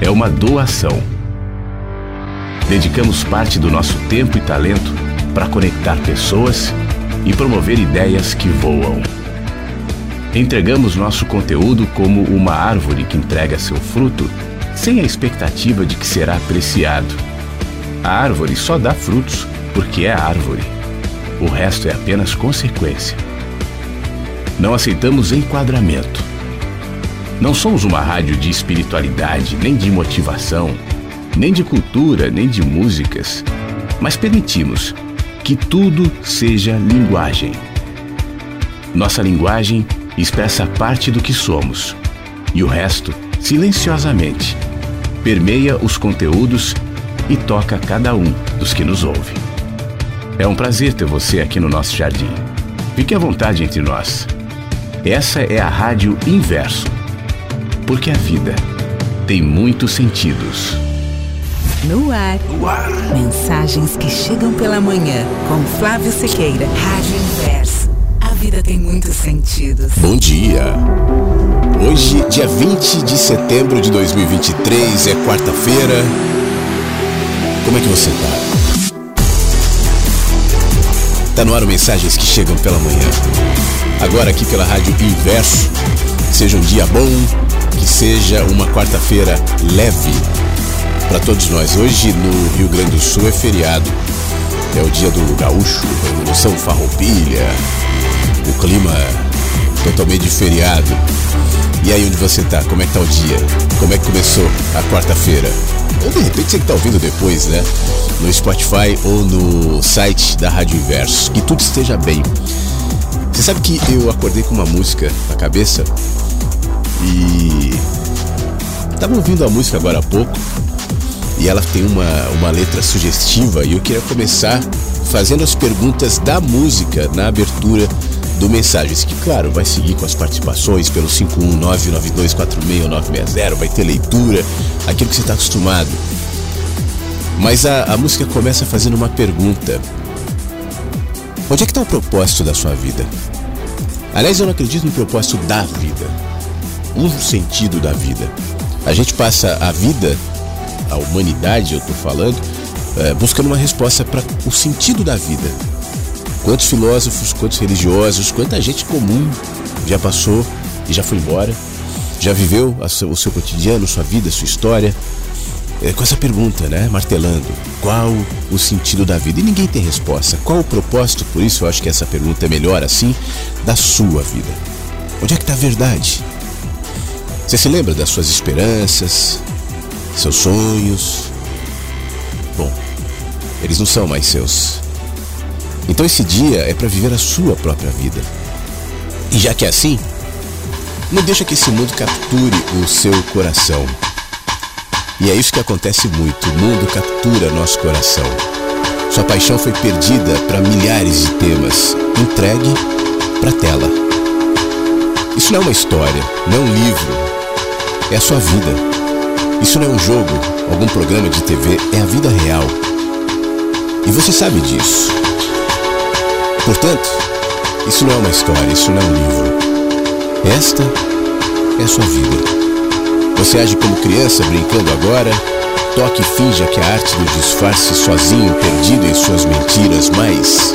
é uma doação. Dedicamos parte do nosso tempo e talento para conectar pessoas e promover ideias que voam. Entregamos nosso conteúdo como uma árvore que entrega seu fruto sem a expectativa de que será apreciado. A árvore só dá frutos porque é árvore. O resto é apenas consequência. Não aceitamos enquadramento não somos uma rádio de espiritualidade, nem de motivação, nem de cultura, nem de músicas, mas permitimos que tudo seja linguagem. Nossa linguagem expressa parte do que somos, e o resto, silenciosamente, permeia os conteúdos e toca cada um dos que nos ouve. É um prazer ter você aqui no nosso jardim. Fique à vontade entre nós. Essa é a Rádio Inverso porque a vida tem muitos sentidos. No ar. No ar. Mensagens que chegam pela manhã com Flávio Sequeira. Rádio Inverso. A vida tem muitos sentidos. Bom dia. Hoje, dia 20 de setembro de 2023, é quarta-feira. Como é que você tá? Tá no ar o Mensagens que chegam pela manhã. Agora aqui pela Rádio Inverso. Seja um dia bom, que seja uma quarta-feira leve para todos nós. Hoje no Rio Grande do Sul é feriado. É o dia do gaúcho, Revolução Farroupilha, o clima totalmente de feriado. E aí onde você tá? Como é que tá o dia? Como é que começou a quarta-feira? De repente você que tá ouvindo depois, né? No Spotify ou no site da Rádio Inverso. Que tudo esteja bem. Você sabe que eu acordei com uma música na cabeça e tava ouvindo a música agora há pouco e ela tem uma, uma letra sugestiva e eu queria começar fazendo as perguntas da música na abertura do Mensagens, que claro, vai seguir com as participações pelo 51992469960, vai ter leitura, aquilo que você está acostumado. Mas a, a música começa fazendo uma pergunta. Onde é que está o propósito da sua vida? Aliás, eu não acredito no propósito da vida um sentido da vida. A gente passa a vida, a humanidade, eu estou falando, é, buscando uma resposta para o sentido da vida. Quantos filósofos, quantos religiosos, quanta gente comum já passou e já foi embora, já viveu o seu cotidiano, sua vida, sua história, é, com essa pergunta, né? Martelando: qual o sentido da vida? E ninguém tem resposta. Qual o propósito? Por isso eu acho que essa pergunta é melhor assim, da sua vida. Onde é que está a verdade? Você se lembra das suas esperanças, seus sonhos? Bom, eles não são mais seus. Então esse dia é para viver a sua própria vida. E já que é assim, não deixa que esse mundo capture o seu coração. E é isso que acontece muito. O mundo captura nosso coração. Sua paixão foi perdida para milhares de temas, entregue para tela. Isso não é uma história, não é um livro, é a sua vida. Isso não é um jogo, algum programa de TV, é a vida real. E você sabe disso. Portanto, isso não é uma história, isso não é um livro. Esta é a sua vida. Você age como criança brincando agora, toque e finja que a arte do disfarce sozinho, perdido em suas mentiras, mas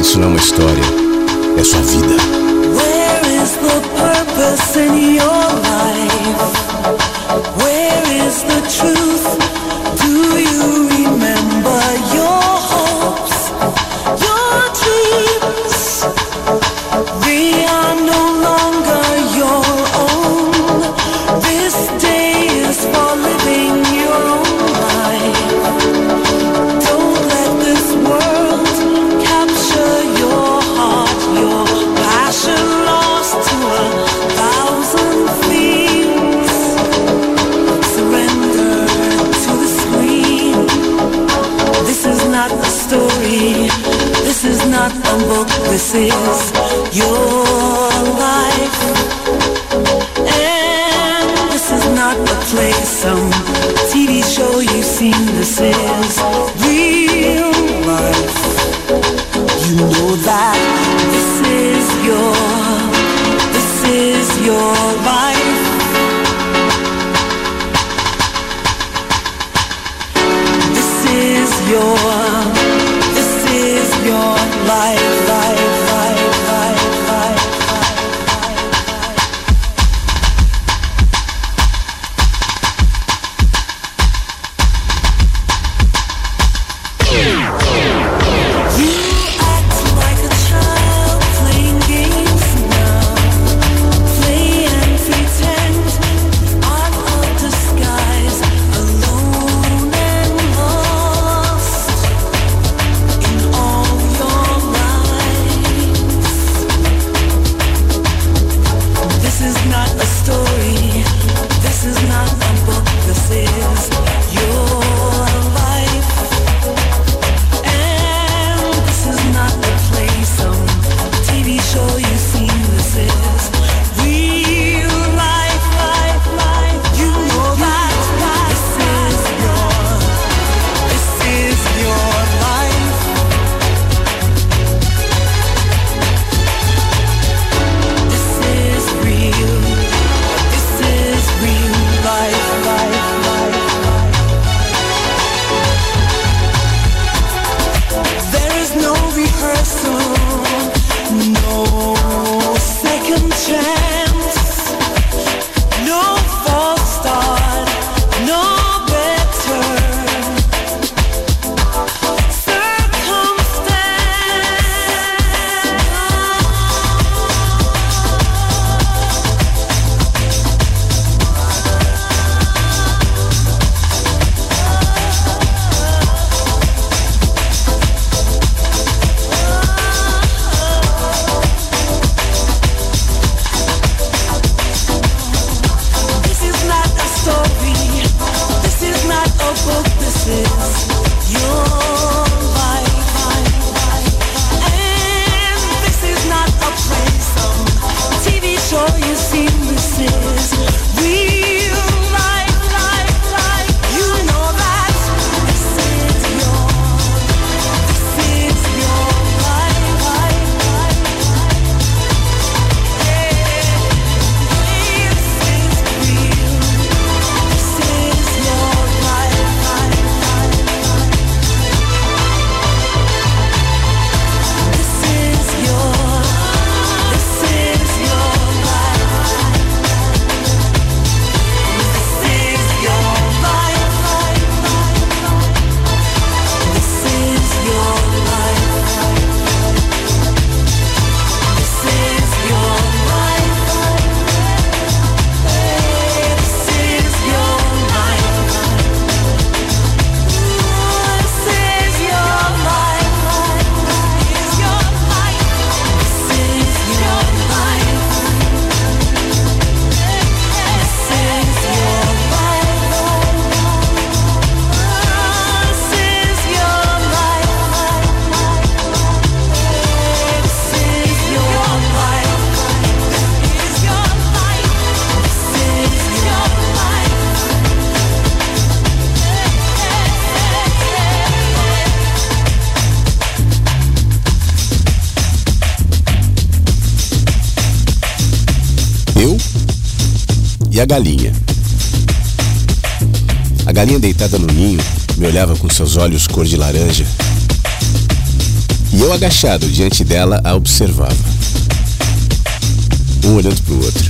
isso não é uma história, é sua vida. Where is the purpose in your life? Where is the truth? This is your life. And this is not a play, some TV show you've seen, this is real life. You know that this is your, this is your life. This is your, this is your life, life, galinha. A galinha deitada no ninho me olhava com seus olhos cor de laranja. E eu agachado diante dela a observava. Um olhando para o outro.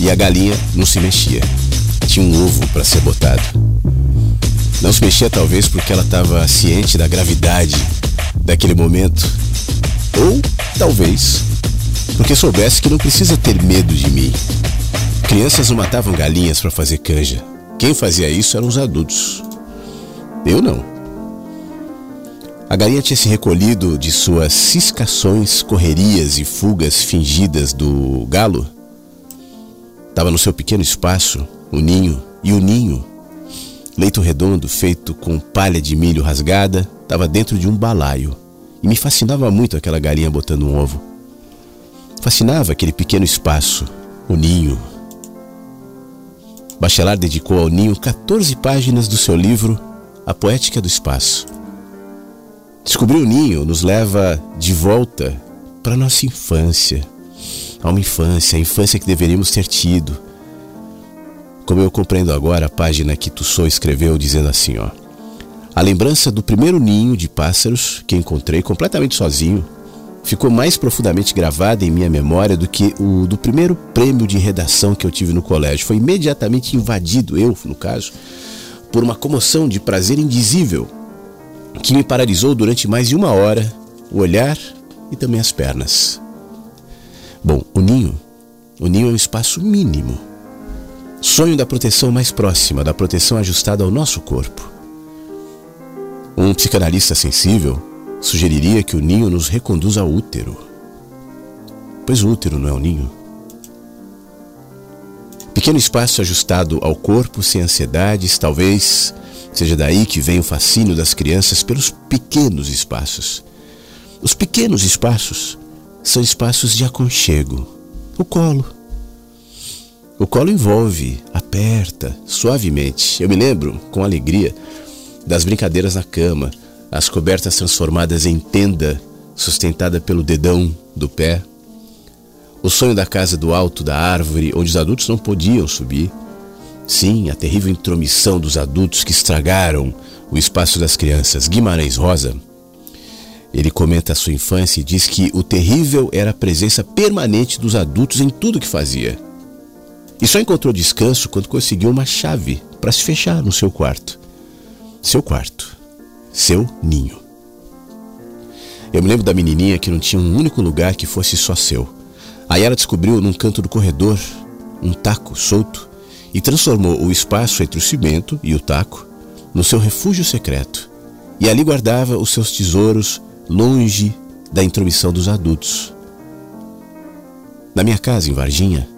E a galinha não se mexia. Tinha um ovo para ser botado. Não se mexia talvez porque ela estava ciente da gravidade daquele momento. Ou talvez porque soubesse que não precisa ter medo de mim. Crianças não matavam galinhas para fazer canja. Quem fazia isso eram os adultos. Eu não. A galinha tinha se recolhido de suas ciscações, correrias e fugas fingidas do galo. Estava no seu pequeno espaço, o ninho, e o ninho, leito redondo feito com palha de milho rasgada, estava dentro de um balaio, e me fascinava muito aquela galinha botando um ovo. Fascinava aquele pequeno espaço, o ninho. Bachelard dedicou ao ninho 14 páginas do seu livro A Poética do Espaço. Descobrir o ninho nos leva de volta para nossa infância, a uma infância, a infância que deveríamos ter tido. Como eu compreendo agora a página que Tussou escreveu dizendo assim, ó: A lembrança do primeiro ninho de pássaros que encontrei completamente sozinho ficou mais profundamente gravada em minha memória do que o do primeiro prêmio de redação que eu tive no colégio. Foi imediatamente invadido, eu, no caso, por uma comoção de prazer indizível que me paralisou durante mais de uma hora o olhar e também as pernas. Bom, o ninho, o ninho é um espaço mínimo. Sonho da proteção mais próxima, da proteção ajustada ao nosso corpo. Um psicanalista sensível sugeriria que o ninho nos reconduza ao útero. Pois o útero não é o ninho. Pequeno espaço ajustado ao corpo, sem ansiedades, talvez seja daí que vem o fascínio das crianças pelos pequenos espaços. Os pequenos espaços são espaços de aconchego. O colo. O colo envolve, aperta, suavemente. Eu me lembro, com alegria, das brincadeiras na cama, as cobertas transformadas em tenda, sustentada pelo dedão do pé. O sonho da casa do alto da árvore, onde os adultos não podiam subir. Sim, a terrível intromissão dos adultos que estragaram o espaço das crianças. Guimarães Rosa. Ele comenta a sua infância e diz que o terrível era a presença permanente dos adultos em tudo que fazia. E só encontrou descanso quando conseguiu uma chave para se fechar no seu quarto. Seu quarto seu ninho. Eu me lembro da menininha que não tinha um único lugar que fosse só seu. Aí ela descobriu num canto do corredor um taco solto e transformou o espaço entre o cimento e o taco no seu refúgio secreto. E ali guardava os seus tesouros longe da intromissão dos adultos. Na minha casa em Varginha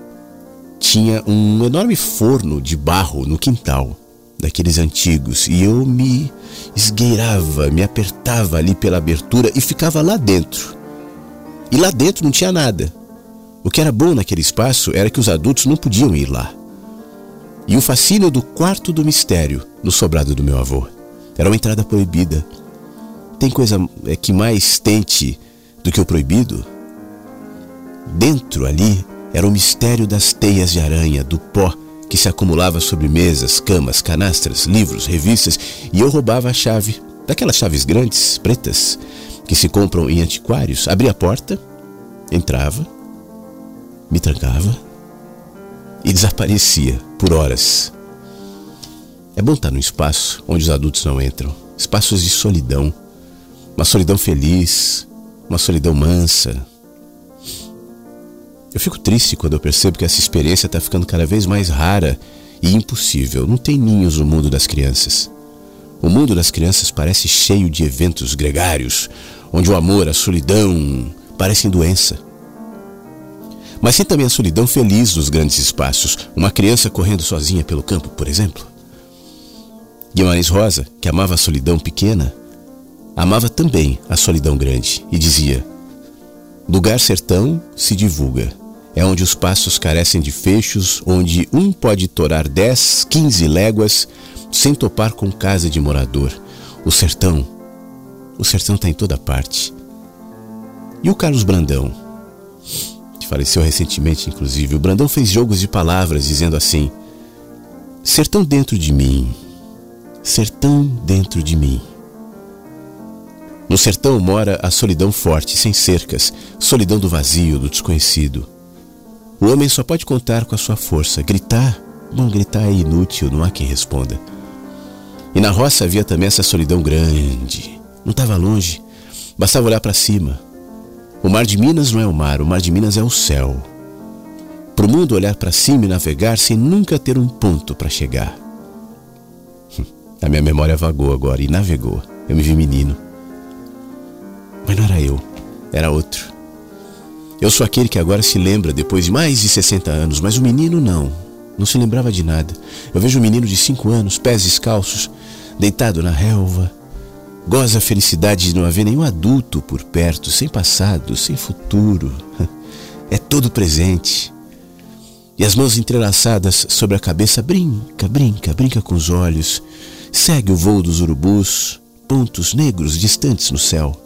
tinha um enorme forno de barro no quintal daqueles antigos, e eu me esgueirava, me apertava ali pela abertura e ficava lá dentro. E lá dentro não tinha nada. O que era bom naquele espaço era que os adultos não podiam ir lá. E o fascínio do quarto do mistério no sobrado do meu avô. Era uma entrada proibida. Tem coisa é, que mais tente do que o proibido? Dentro ali era o mistério das teias de aranha, do pó que se acumulava sobre mesas, camas, canastras, livros, revistas, e eu roubava a chave, daquelas chaves grandes, pretas, que se compram em antiquários, abria a porta, entrava, me trancava e desaparecia por horas. É bom estar num espaço onde os adultos não entram, espaços de solidão, uma solidão feliz, uma solidão mansa, eu fico triste quando eu percebo que essa experiência está ficando cada vez mais rara e impossível. Não tem ninhos no mundo das crianças. O mundo das crianças parece cheio de eventos gregários, onde o amor, a solidão parecem doença. Mas tem também a solidão feliz dos grandes espaços, uma criança correndo sozinha pelo campo, por exemplo. Guimarães Rosa, que amava a solidão pequena, amava também a solidão grande e dizia: Lugar sertão se divulga, é onde os passos carecem de fechos, onde um pode torar 10, 15 léguas sem topar com casa de morador. O sertão, o sertão está em toda parte. E o Carlos Brandão, que faleceu recentemente, inclusive, o Brandão fez jogos de palavras dizendo assim: Sertão dentro de mim, sertão dentro de mim. No sertão mora a solidão forte, sem cercas, solidão do vazio, do desconhecido. O homem só pode contar com a sua força. Gritar, bom, gritar é inútil, não há quem responda. E na roça havia também essa solidão grande. Não estava longe, bastava olhar para cima. O mar de Minas não é o mar, o mar de Minas é o céu. Para o mundo olhar para cima e navegar sem nunca ter um ponto para chegar. A minha memória vagou agora e navegou. Eu me vi menino. Mas não era eu, era outro. Eu sou aquele que agora se lembra depois de mais de 60 anos, mas o menino não. Não se lembrava de nada. Eu vejo um menino de 5 anos, pés descalços, deitado na relva, Goza a felicidade de não haver nenhum adulto por perto, sem passado, sem futuro. É todo presente. E as mãos entrelaçadas sobre a cabeça brinca, brinca, brinca com os olhos. Segue o voo dos urubus, pontos negros distantes no céu.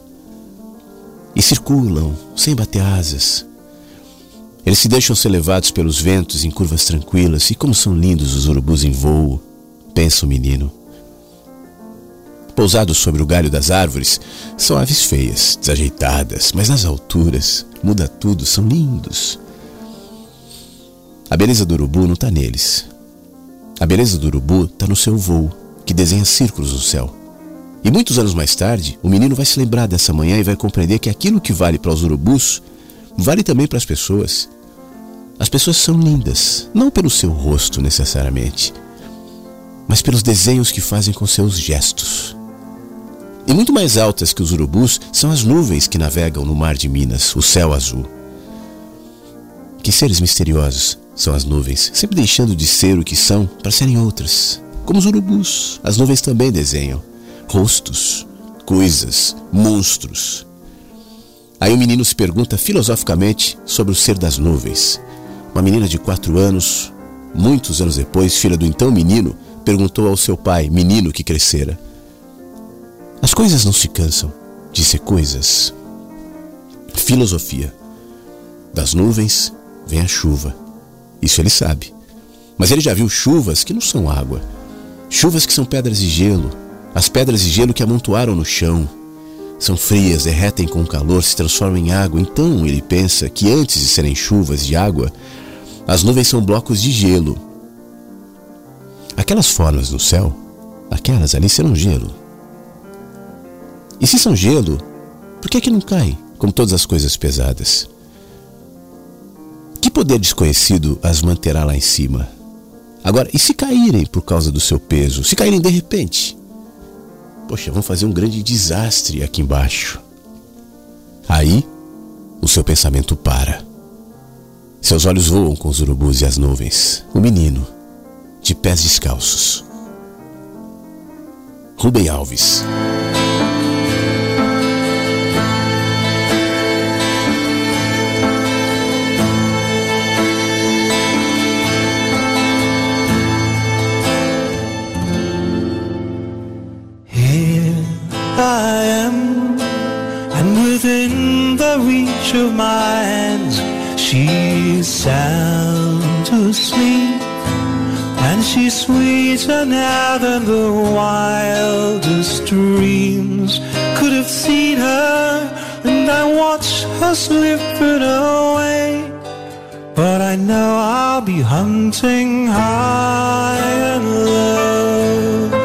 E circulam, sem bater asas. Eles se deixam ser levados pelos ventos em curvas tranquilas, e como são lindos os urubus em voo, pensa o menino. Pousados sobre o galho das árvores, são aves feias, desajeitadas, mas nas alturas muda tudo, são lindos. A beleza do urubu não está neles. A beleza do urubu está no seu voo, que desenha círculos no céu. E muitos anos mais tarde, o menino vai se lembrar dessa manhã e vai compreender que aquilo que vale para os urubus vale também para as pessoas. As pessoas são lindas, não pelo seu rosto necessariamente, mas pelos desenhos que fazem com seus gestos. E muito mais altas que os urubus são as nuvens que navegam no mar de Minas, o céu azul. Que seres misteriosos são as nuvens, sempre deixando de ser o que são para serem outras. Como os urubus, as nuvens também desenham rostos, coisas, monstros. Aí o menino se pergunta filosoficamente sobre o ser das nuvens. Uma menina de quatro anos, muitos anos depois, filha do então menino, perguntou ao seu pai, menino que crescera: as coisas não se cansam de ser coisas. Filosofia. Das nuvens vem a chuva. Isso ele sabe. Mas ele já viu chuvas que não são água. Chuvas que são pedras de gelo. As pedras de gelo que amontoaram no chão. São frias, derretem com o calor, se transformam em água. Então ele pensa que antes de serem chuvas de água, as nuvens são blocos de gelo. Aquelas formas no céu, aquelas ali serão gelo. E se são gelo, por que, é que não cai, como todas as coisas pesadas? Que poder desconhecido as manterá lá em cima? Agora, e se caírem por causa do seu peso? Se caírem de repente? Poxa, vão fazer um grande desastre aqui embaixo. Aí, o seu pensamento para. Seus olhos voam com os urubus e as nuvens. O menino, de pés descalços. Rubem Alves. I am, and within the reach of my hands, she's sound asleep, and she's sweeter now than the wildest dreams could have seen her, and I watch her slipping away. But I know I'll be hunting high and low.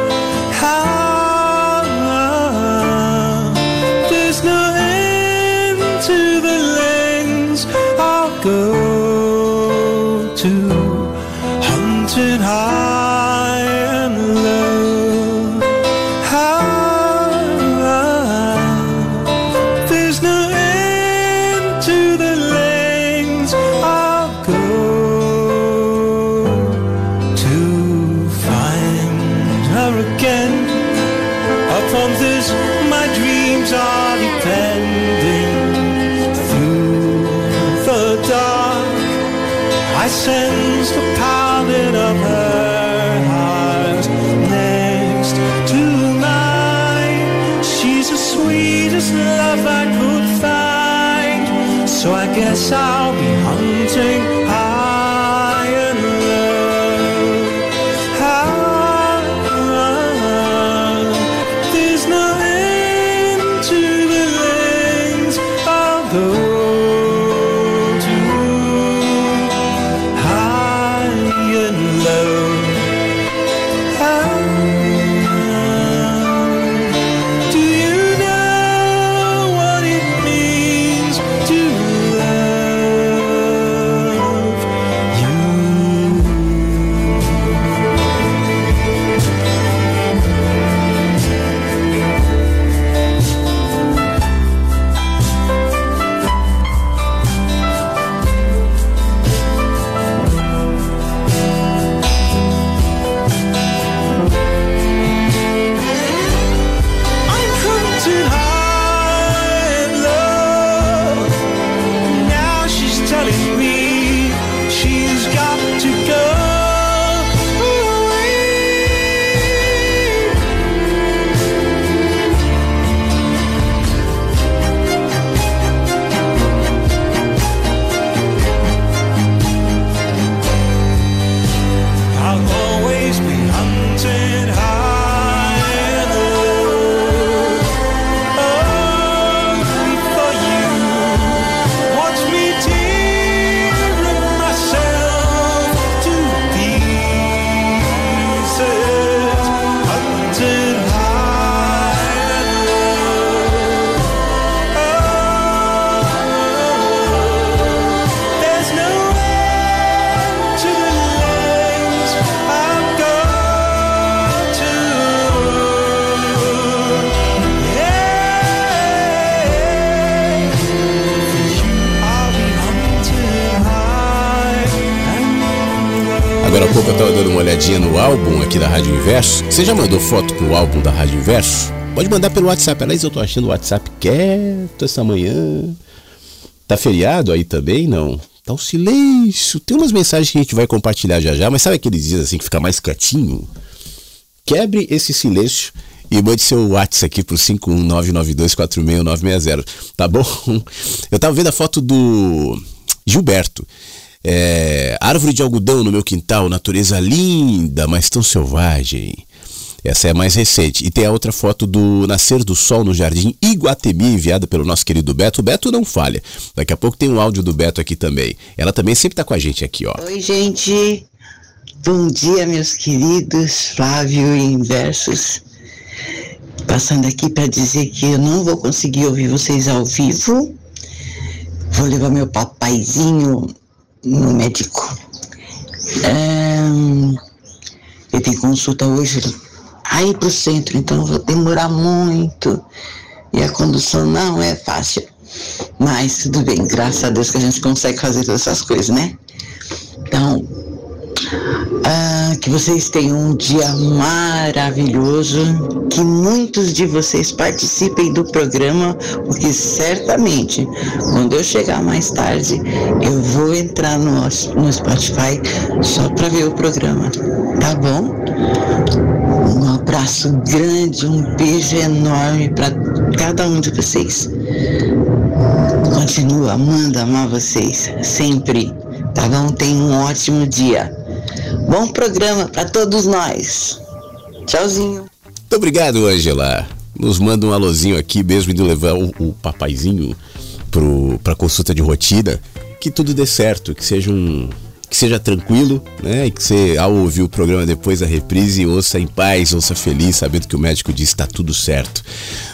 I sense the pounding of her heart next to mine. She's the sweetest love I could find. So I guess I'll eu tava dando uma olhadinha no álbum aqui da Rádio Inverso. Você já mandou foto pro álbum da Rádio Inverso? Pode mandar pelo WhatsApp. Aliás, eu tô achando o WhatsApp quieto essa manhã. Tá feriado aí também? Não. Tá um silêncio. Tem umas mensagens que a gente vai compartilhar já já, mas sabe aqueles dias assim que fica mais quietinho? Quebre esse silêncio e mande seu WhatsApp aqui pro 51992469960, tá bom? Eu tava vendo a foto do Gilberto. É, árvore de algodão no meu quintal, natureza linda, mas tão selvagem. Essa é a mais recente. E tem a outra foto do nascer do sol no Jardim Iguatemi, enviada pelo nosso querido Beto. O Beto não falha. Daqui a pouco tem um áudio do Beto aqui também. Ela também sempre tá com a gente aqui, ó. Oi, gente. Bom dia, meus queridos Flávio e Inversos. Passando aqui para dizer que eu não vou conseguir ouvir vocês ao vivo. Vou levar meu papaizinho no médico. Ele tem consulta hoje aí pro centro, então eu vou demorar muito. E a condução não é fácil. Mas tudo bem, graças a Deus que a gente consegue fazer todas essas coisas, né? Então, ah, que vocês tenham um dia maravilhoso, que muitos de vocês participem do programa, porque certamente, quando eu chegar mais tarde, eu vou entrar no, no Spotify só para ver o programa, tá bom? Um abraço grande, um beijo enorme para cada um de vocês. Continuo amando amar vocês, sempre. Cada um tem um ótimo dia. Bom programa para todos nós. Tchauzinho. Muito obrigado, Angela. Nos manda um alôzinho aqui, mesmo indo levar o, o papaizinho pro, pra consulta de rotina. Que tudo dê certo, que seja um. Que seja tranquilo, né? E que você, ao ouvir o programa depois da reprise, ouça em paz, ouça feliz, sabendo que o médico diz está tudo certo.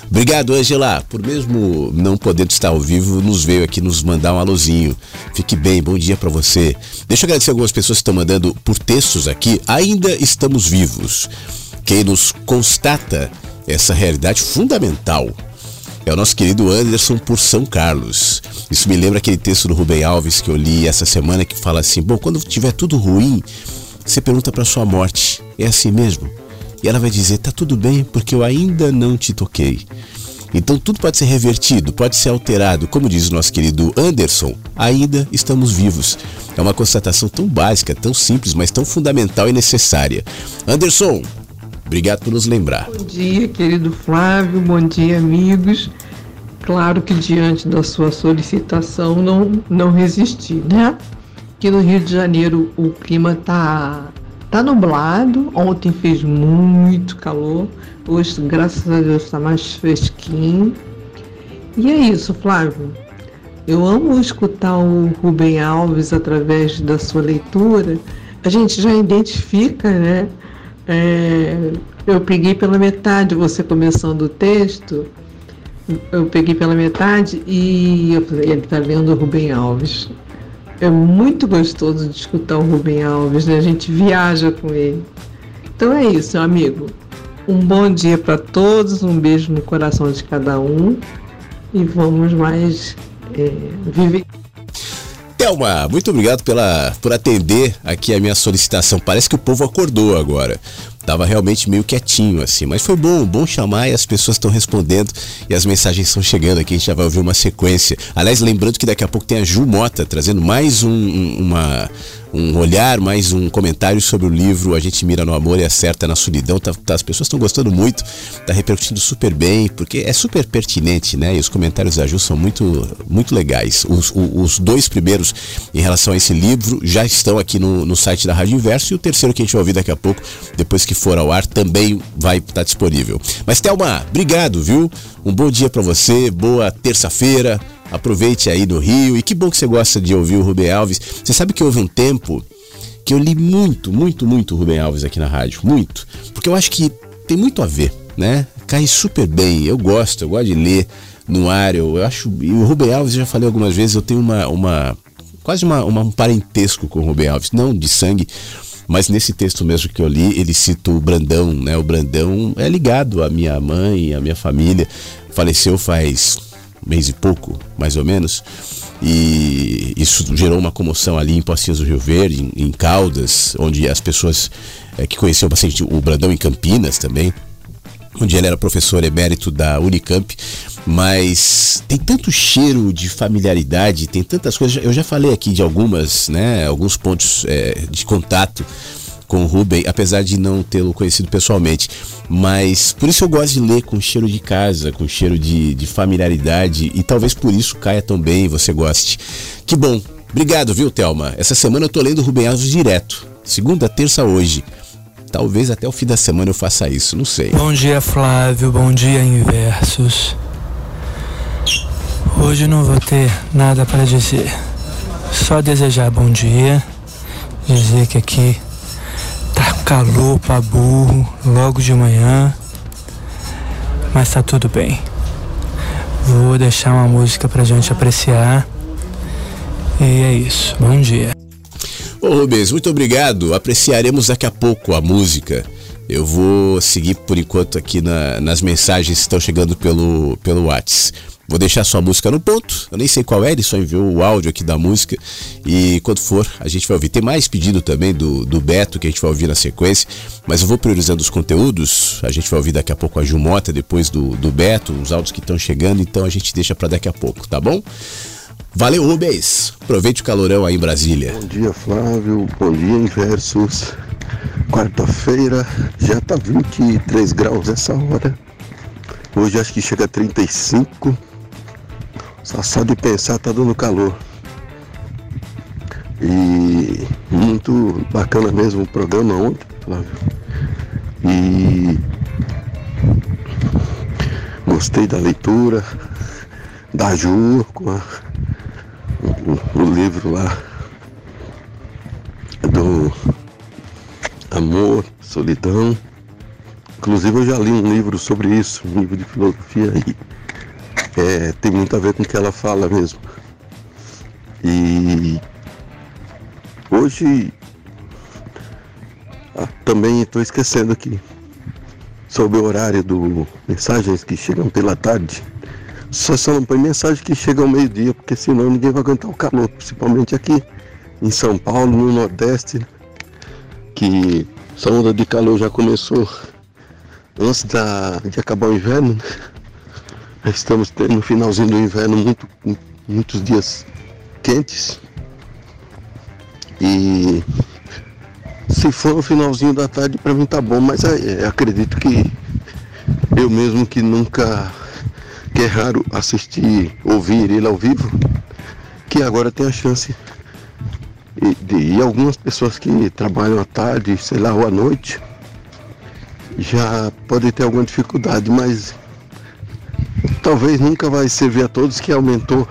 Obrigado, Angela, por mesmo não podendo estar ao vivo, nos veio aqui nos mandar um alôzinho. Fique bem, bom dia para você. Deixa eu agradecer algumas pessoas que estão mandando por textos aqui. Ainda estamos vivos. Quem nos constata essa realidade fundamental é o nosso querido Anderson por São Carlos. Isso me lembra aquele texto do Rubem Alves que eu li essa semana que fala assim: bom, quando tiver tudo ruim, você pergunta para sua morte. É assim mesmo? E ela vai dizer: tá tudo bem, porque eu ainda não te toquei. Então tudo pode ser revertido, pode ser alterado. Como diz o nosso querido Anderson, ainda estamos vivos. É uma constatação tão básica, tão simples, mas tão fundamental e necessária. Anderson, obrigado por nos lembrar. Bom dia, querido Flávio, bom dia, amigos. Claro que diante da sua solicitação não, não resisti, né? Aqui no Rio de Janeiro o clima tá, tá nublado, ontem fez muito calor, hoje, graças a Deus, está mais fresquinho. E é isso, Flávio. Eu amo escutar o Rubem Alves através da sua leitura. A gente já identifica, né? É, eu peguei pela metade você começando o texto, eu peguei pela metade e eu falei, ele está lendo o Rubem Alves. É muito gostoso de escutar o Rubem Alves, né? A gente viaja com ele. Então é isso, amigo. Um bom dia para todos, um beijo no coração de cada um e vamos mais é, viver. Thelma, muito obrigado pela, por atender aqui a minha solicitação. Parece que o povo acordou agora. Tava realmente meio quietinho assim, mas foi bom, bom chamar e as pessoas estão respondendo e as mensagens estão chegando aqui, a gente já vai ouvir uma sequência. Aliás, lembrando que daqui a pouco tem a Ju Mota trazendo mais um, um, uma, um olhar, mais um comentário sobre o livro A gente mira no amor e acerta na solidão. Tá, tá, as pessoas estão gostando muito, tá repercutindo super bem, porque é super pertinente, né? E os comentários da Ju são muito, muito legais. Os, os, dois primeiros em relação a esse livro já estão aqui no, no site da Rádio Inverso e o terceiro que a gente vai ouvir daqui a pouco, depois que for ao ar, também vai estar disponível. Mas Thelma, obrigado, viu? Um bom dia para você, boa terça-feira. Aproveite aí no Rio e que bom que você gosta de ouvir o Rubem Alves. Você sabe que houve um tempo que eu li muito, muito, muito o Rubem Alves aqui na rádio, muito, porque eu acho que tem muito a ver, né? Cai super bem, eu gosto, eu gosto de ler no ar, eu, eu acho, e o Rubem Alves, eu já falei algumas vezes, eu tenho uma, uma quase uma, uma, um parentesco com o Rubem Alves, não de sangue, mas nesse texto mesmo que eu li, ele cita o Brandão, né? O Brandão é ligado à minha mãe, à minha família. Faleceu faz mês e pouco, mais ou menos. e isso gerou uma comoção ali em Pocinhos do Rio Verde, em, em Caldas, onde as pessoas é, que conheciam bastante o Brandão em Campinas também, onde ele era professor emérito da Unicamp, mas tem tanto cheiro de familiaridade, tem tantas coisas. Eu já falei aqui de algumas, né, alguns pontos é, de contato com o Ruben, apesar de não tê-lo conhecido pessoalmente. Mas por isso eu gosto de ler com cheiro de casa, com cheiro de, de familiaridade, e talvez por isso caia tão bem e você goste. Que bom. Obrigado, viu, Thelma? Essa semana eu tô lendo Rubem Alves direto. Segunda, terça, hoje. Talvez até o fim da semana eu faça isso, não sei. Bom dia, Flávio. Bom dia, Inversos. Hoje não vou ter nada para dizer. Só desejar bom dia. Dizer que aqui calor pra burro logo de manhã. Mas tá tudo bem. Vou deixar uma música pra gente apreciar. E é isso. Bom dia. Ô Rubens, muito obrigado. Apreciaremos daqui a pouco a música. Eu vou seguir por enquanto aqui na- nas mensagens que estão chegando pelo, pelo Whats. Vou deixar sua música no ponto. Eu nem sei qual é, ele só enviou o áudio aqui da música. E quando for, a gente vai ouvir. Tem mais pedido também do, do Beto que a gente vai ouvir na sequência. Mas eu vou priorizando os conteúdos. A gente vai ouvir daqui a pouco a Gilmota, depois do, do Beto, os áudios que estão chegando. Então a gente deixa para daqui a pouco, tá bom? Valeu, Rubens. Aproveite o calorão aí em Brasília. Bom dia, Flávio. Bom dia, Inversos. Quarta-feira, já tá 23 graus essa hora. Hoje acho que chega a 35. Só só de pensar tá dando calor. E muito bacana mesmo o programa ontem, Flávio. E gostei da leitura, da Ju, com a o, o livro lá do amor, solidão. Inclusive eu já li um livro sobre isso, um livro de filosofia e é, tem muito a ver com o que ela fala mesmo. E hoje ah, também estou esquecendo aqui sobre o horário do mensagens que chegam pela tarde. Só não põe mensagem que chega ao meio-dia, porque senão ninguém vai aguentar o calor, principalmente aqui em São Paulo, no Nordeste, que essa onda de calor já começou antes da, de acabar o inverno. né? Estamos tendo no finalzinho do inverno muito, muitos dias quentes. E se for no finalzinho da tarde, para mim tá bom, mas é, acredito que eu mesmo que nunca que é raro assistir, ouvir ele ao vivo, que agora tem a chance e, de, e algumas pessoas que trabalham à tarde, sei lá, ou à noite, já podem ter alguma dificuldade, mas talvez nunca vai servir a todos que aumentou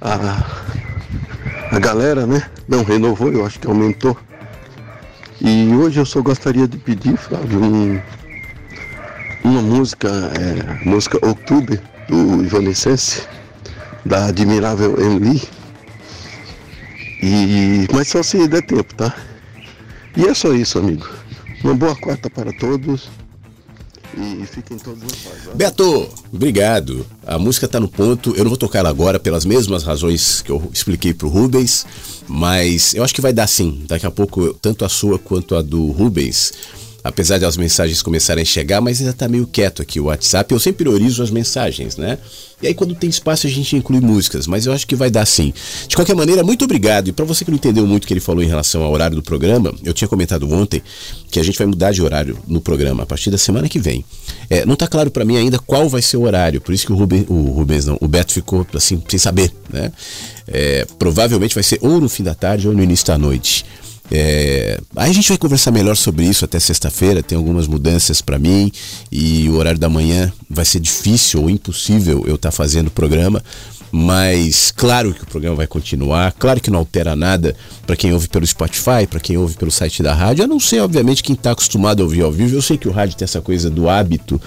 a, a galera, né? Não renovou, eu acho que aumentou. E hoje eu só gostaria de pedir, Flávio, um, uma música, é, música Outubro, do Ivanescence, da admirável Emily. E, mas só se der tempo, tá? E é só isso, amigo. Uma boa quarta para todos. E fiquem todos na paz. ó. Beto, obrigado. A música tá no ponto. Eu não vou tocar ela agora pelas mesmas razões que eu expliquei pro Rubens, mas eu acho que vai dar sim. Daqui a pouco, tanto a sua quanto a do Rubens. Apesar de as mensagens começarem a chegar, mas ainda tá meio quieto aqui o WhatsApp. Eu sempre priorizo as mensagens, né? E aí quando tem espaço a gente inclui músicas, mas eu acho que vai dar sim. De qualquer maneira, muito obrigado. E para você que não entendeu muito o que ele falou em relação ao horário do programa, eu tinha comentado ontem que a gente vai mudar de horário no programa a partir da semana que vem. É, não tá claro para mim ainda qual vai ser o horário, por isso que o, o Rubens não, o Beto ficou assim sem saber, né? É, provavelmente vai ser ou no fim da tarde ou no início da noite. É, aí a gente vai conversar melhor sobre isso até sexta-feira. Tem algumas mudanças para mim e o horário da manhã vai ser difícil ou impossível eu estar fazendo o programa. Mas claro que o programa vai continuar, claro que não altera nada para quem ouve pelo Spotify, para quem ouve pelo site da rádio, a não ser, obviamente, quem está acostumado a ouvir ao vivo. Eu sei que o rádio tem essa coisa do hábito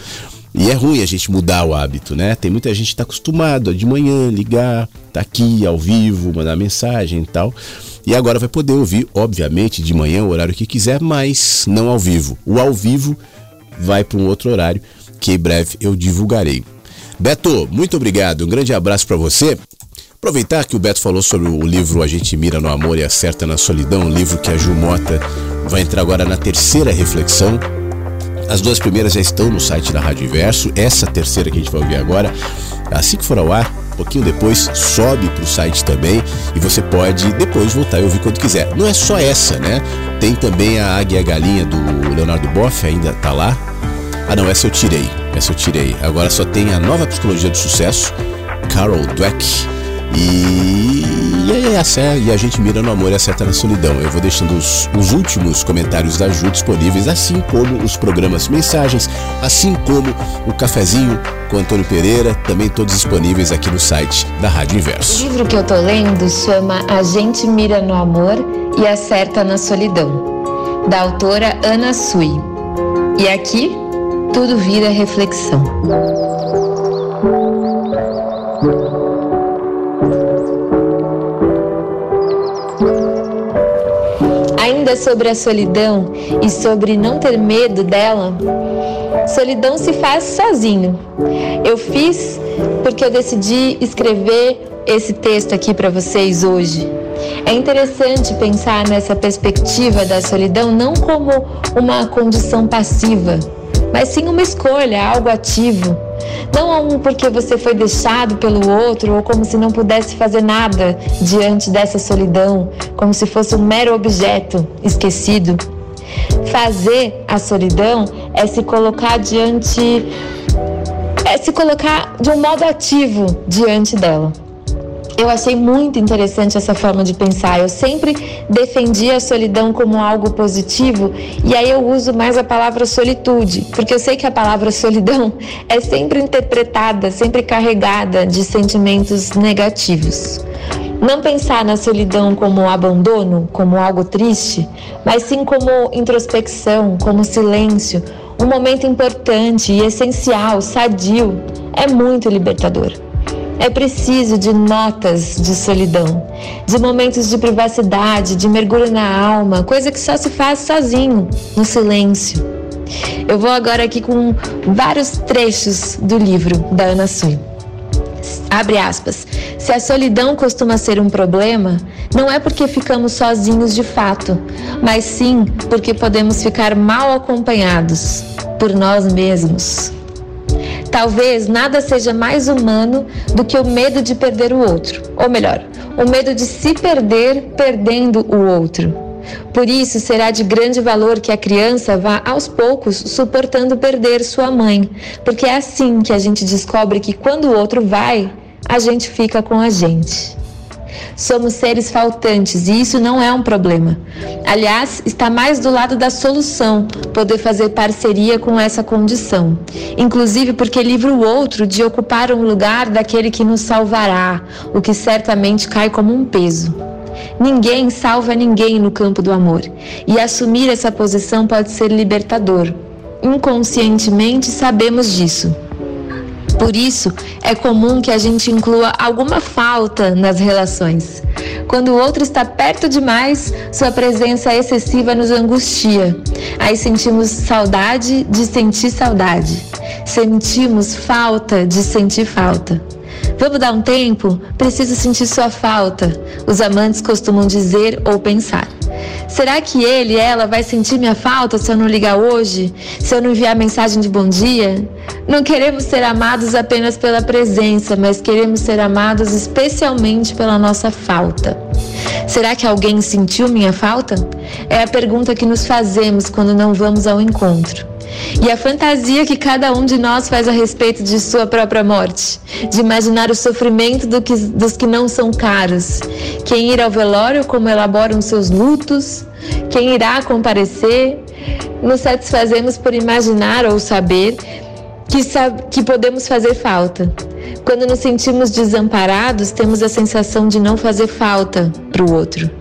e é ruim a gente mudar o hábito, né? Tem muita gente que está acostumado a de manhã ligar, tá aqui ao vivo, mandar mensagem e tal. E agora vai poder ouvir, obviamente, de manhã, o horário que quiser, mas não ao vivo. O ao vivo vai para um outro horário que em breve eu divulgarei. Beto, muito obrigado. Um grande abraço para você. Aproveitar que o Beto falou sobre o livro A Gente Mira no Amor e Acerta na Solidão, um livro que a Ju Mota vai entrar agora na terceira reflexão. As duas primeiras já estão no site da Rádio Inverso. Essa terceira que a gente vai ouvir agora, assim que for ao ar, pouquinho depois, sobe para o site também e você pode depois voltar e ouvir quando quiser. Não é só essa, né? Tem também a Águia e a Galinha do Leonardo Boff, ainda tá lá. Ah não, essa eu tirei. Essa eu tirei. Agora só tem a nova psicologia do sucesso, Carol Dweck. E, e, essa e a gente mira no amor e acerta na solidão. Eu vou deixando os, os últimos comentários da Ju disponíveis, assim como os programas mensagens, assim como o cafezinho com Antônio Pereira, também todos disponíveis aqui no site da Rádio O Inverso. livro que eu tô lendo chama A Gente Mira no Amor e Acerta na Solidão, da autora Ana Sui. E aqui tudo vira reflexão. Ainda sobre a solidão e sobre não ter medo dela, solidão se faz sozinho. Eu fiz porque eu decidi escrever esse texto aqui para vocês hoje. É interessante pensar nessa perspectiva da solidão não como uma condição passiva, mas sim uma escolha, algo ativo. Não um porque você foi deixado pelo outro ou como se não pudesse fazer nada diante dessa solidão, como se fosse um mero objeto esquecido. Fazer a solidão é se colocar diante é se colocar de um modo ativo diante dela. Eu achei muito interessante essa forma de pensar. Eu sempre defendi a solidão como algo positivo e aí eu uso mais a palavra solitude, porque eu sei que a palavra solidão é sempre interpretada, sempre carregada de sentimentos negativos. Não pensar na solidão como abandono, como algo triste, mas sim como introspecção, como silêncio, um momento importante e essencial, sadio, é muito libertador. É preciso de notas de solidão, de momentos de privacidade, de mergulho na alma, coisa que só se faz sozinho, no silêncio. Eu vou agora aqui com vários trechos do livro da Ana Sui. Abre aspas. Se a solidão costuma ser um problema, não é porque ficamos sozinhos de fato, mas sim porque podemos ficar mal acompanhados por nós mesmos. Talvez nada seja mais humano do que o medo de perder o outro, ou melhor, o medo de se perder perdendo o outro. Por isso, será de grande valor que a criança vá aos poucos suportando perder sua mãe, porque é assim que a gente descobre que quando o outro vai, a gente fica com a gente. Somos seres faltantes e isso não é um problema. Aliás, está mais do lado da solução poder fazer parceria com essa condição. Inclusive porque livra o outro de ocupar um lugar daquele que nos salvará, o que certamente cai como um peso. Ninguém salva ninguém no campo do amor, e assumir essa posição pode ser libertador. Inconscientemente sabemos disso. Por isso, é comum que a gente inclua alguma falta nas relações. Quando o outro está perto demais, sua presença excessiva nos angustia. Aí sentimos saudade de sentir saudade. Sentimos falta de sentir falta. Vamos dar um tempo? Preciso sentir sua falta, os amantes costumam dizer ou pensar. Será que ele, ela, vai sentir minha falta se eu não ligar hoje? Se eu não enviar mensagem de bom dia? Não queremos ser amados apenas pela presença, mas queremos ser amados especialmente pela nossa falta. Será que alguém sentiu minha falta? É a pergunta que nos fazemos quando não vamos ao encontro. E a fantasia que cada um de nós faz a respeito de sua própria morte, de imaginar o sofrimento do que, dos que não são caros, quem ir ao velório, como elaboram seus lutos, quem irá comparecer, nos satisfazemos por imaginar ou saber que, sab que podemos fazer falta. Quando nos sentimos desamparados, temos a sensação de não fazer falta para o outro.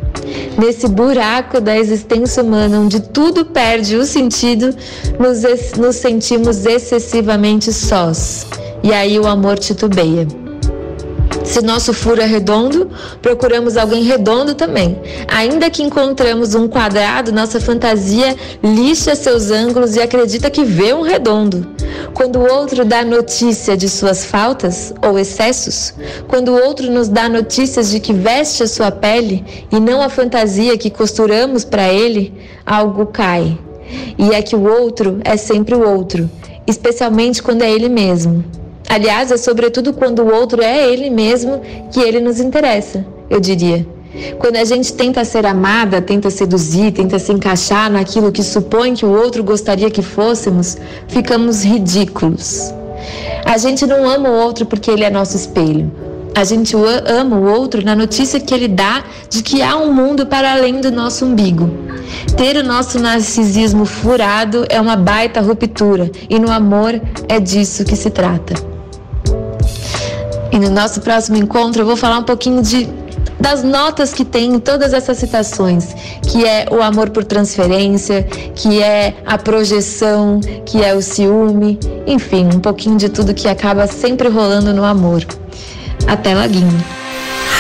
Nesse buraco da existência humana, onde tudo perde o sentido, nos, nos sentimos excessivamente sós. E aí o amor titubeia. Se nosso furo é redondo, procuramos alguém redondo também. Ainda que encontramos um quadrado, nossa fantasia lixa seus ângulos e acredita que vê um redondo. Quando o outro dá notícia de suas faltas ou excessos? Quando o outro nos dá notícias de que veste a sua pele e não a fantasia que costuramos para ele, algo cai. E é que o outro é sempre o outro, especialmente quando é ele mesmo. Aliás, é sobretudo quando o outro é ele mesmo que ele nos interessa, eu diria. Quando a gente tenta ser amada, tenta seduzir, tenta se encaixar naquilo que supõe que o outro gostaria que fôssemos, ficamos ridículos. A gente não ama o outro porque ele é nosso espelho. A gente ama o outro na notícia que ele dá de que há um mundo para além do nosso umbigo. Ter o nosso narcisismo furado é uma baita ruptura, e no amor é disso que se trata. E no nosso próximo encontro eu vou falar um pouquinho de das notas que tem em todas essas citações, que é o amor por transferência, que é a projeção, que é o ciúme, enfim, um pouquinho de tudo que acaba sempre rolando no amor. Até laguinho.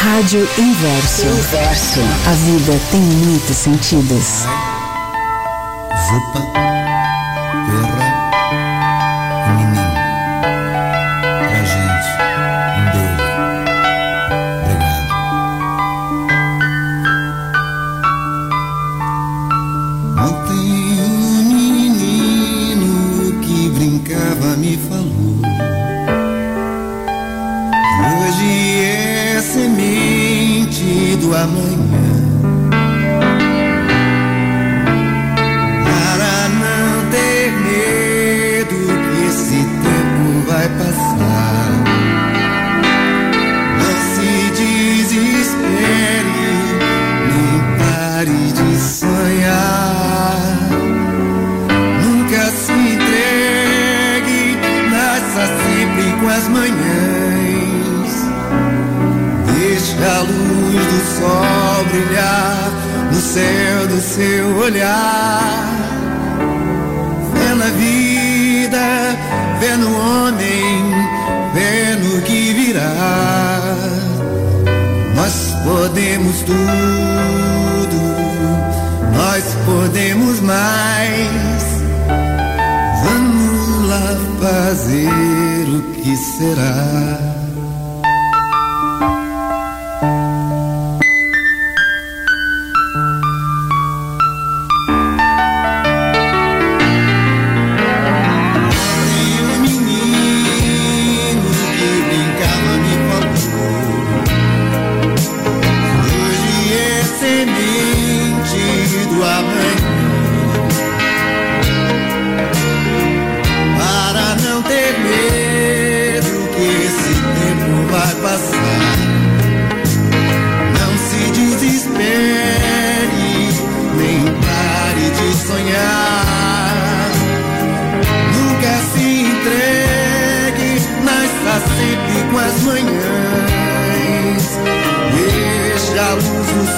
Rádio Inverso. Inverso. A vida tem muitos sentidos. Jupa, passar. Não se desespere, nem pare de sonhar. Nunca se entregue, nasça sempre com as manhãs. Deixe a luz do sol brilhar no céu do seu olhar. Podemos tudo, nós podemos mais. Vamos lá fazer o que será.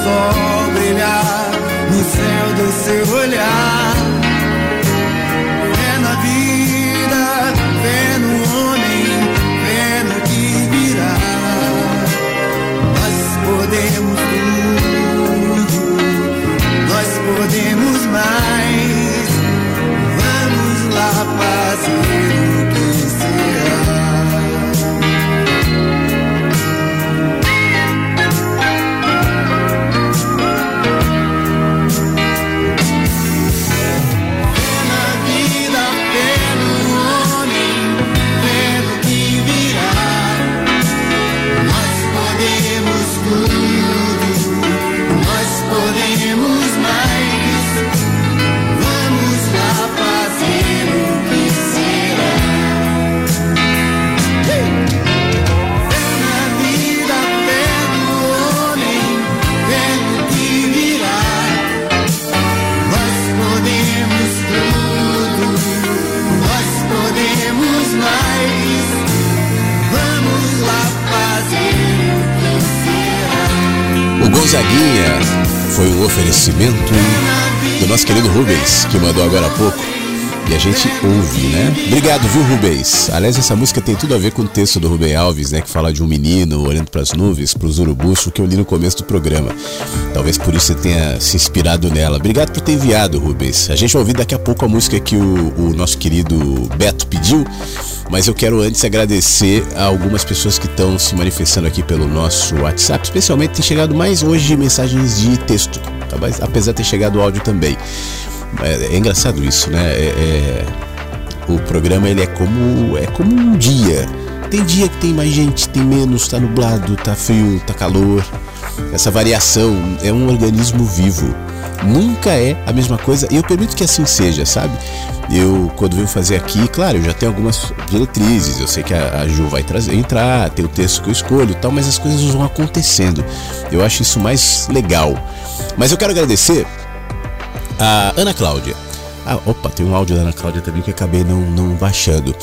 Sol brilhar no céu do seu olhar. Fé na vida, fé no homem, fé no que virá. Nós podemos tudo, nós podemos mais. Nosso querido Rubens, que mandou agora há pouco. E a gente ouve, né? Obrigado, viu, Rubens? Aliás, essa música tem tudo a ver com o texto do Rubem Alves, né? Que fala de um menino olhando para as nuvens, para os urubus, que eu li no começo do programa. Talvez por isso você tenha se inspirado nela. Obrigado por ter enviado, Rubens. A gente vai ouvir daqui a pouco a música que o, o nosso querido Beto pediu, mas eu quero antes agradecer a algumas pessoas que estão se manifestando aqui pelo nosso WhatsApp, especialmente tem chegado mais hoje mensagens de texto, Mas, apesar de ter chegado o áudio também. É, é engraçado isso, né? É, é, o programa ele é como é como um dia. Tem dia que tem mais gente, tem menos, tá nublado, tá frio, tá calor. Essa variação é um organismo vivo. Nunca é a mesma coisa e eu permito que assim seja, sabe? Eu, quando venho fazer aqui, claro, eu já tenho algumas diretrizes, eu sei que a, a Ju vai trazer, entrar, tem o texto que eu escolho e tal, mas as coisas vão acontecendo. Eu acho isso mais legal. Mas eu quero agradecer a Ana Cláudia. Ah, opa, tem um áudio da Ana Cláudia também que acabei não, não baixando.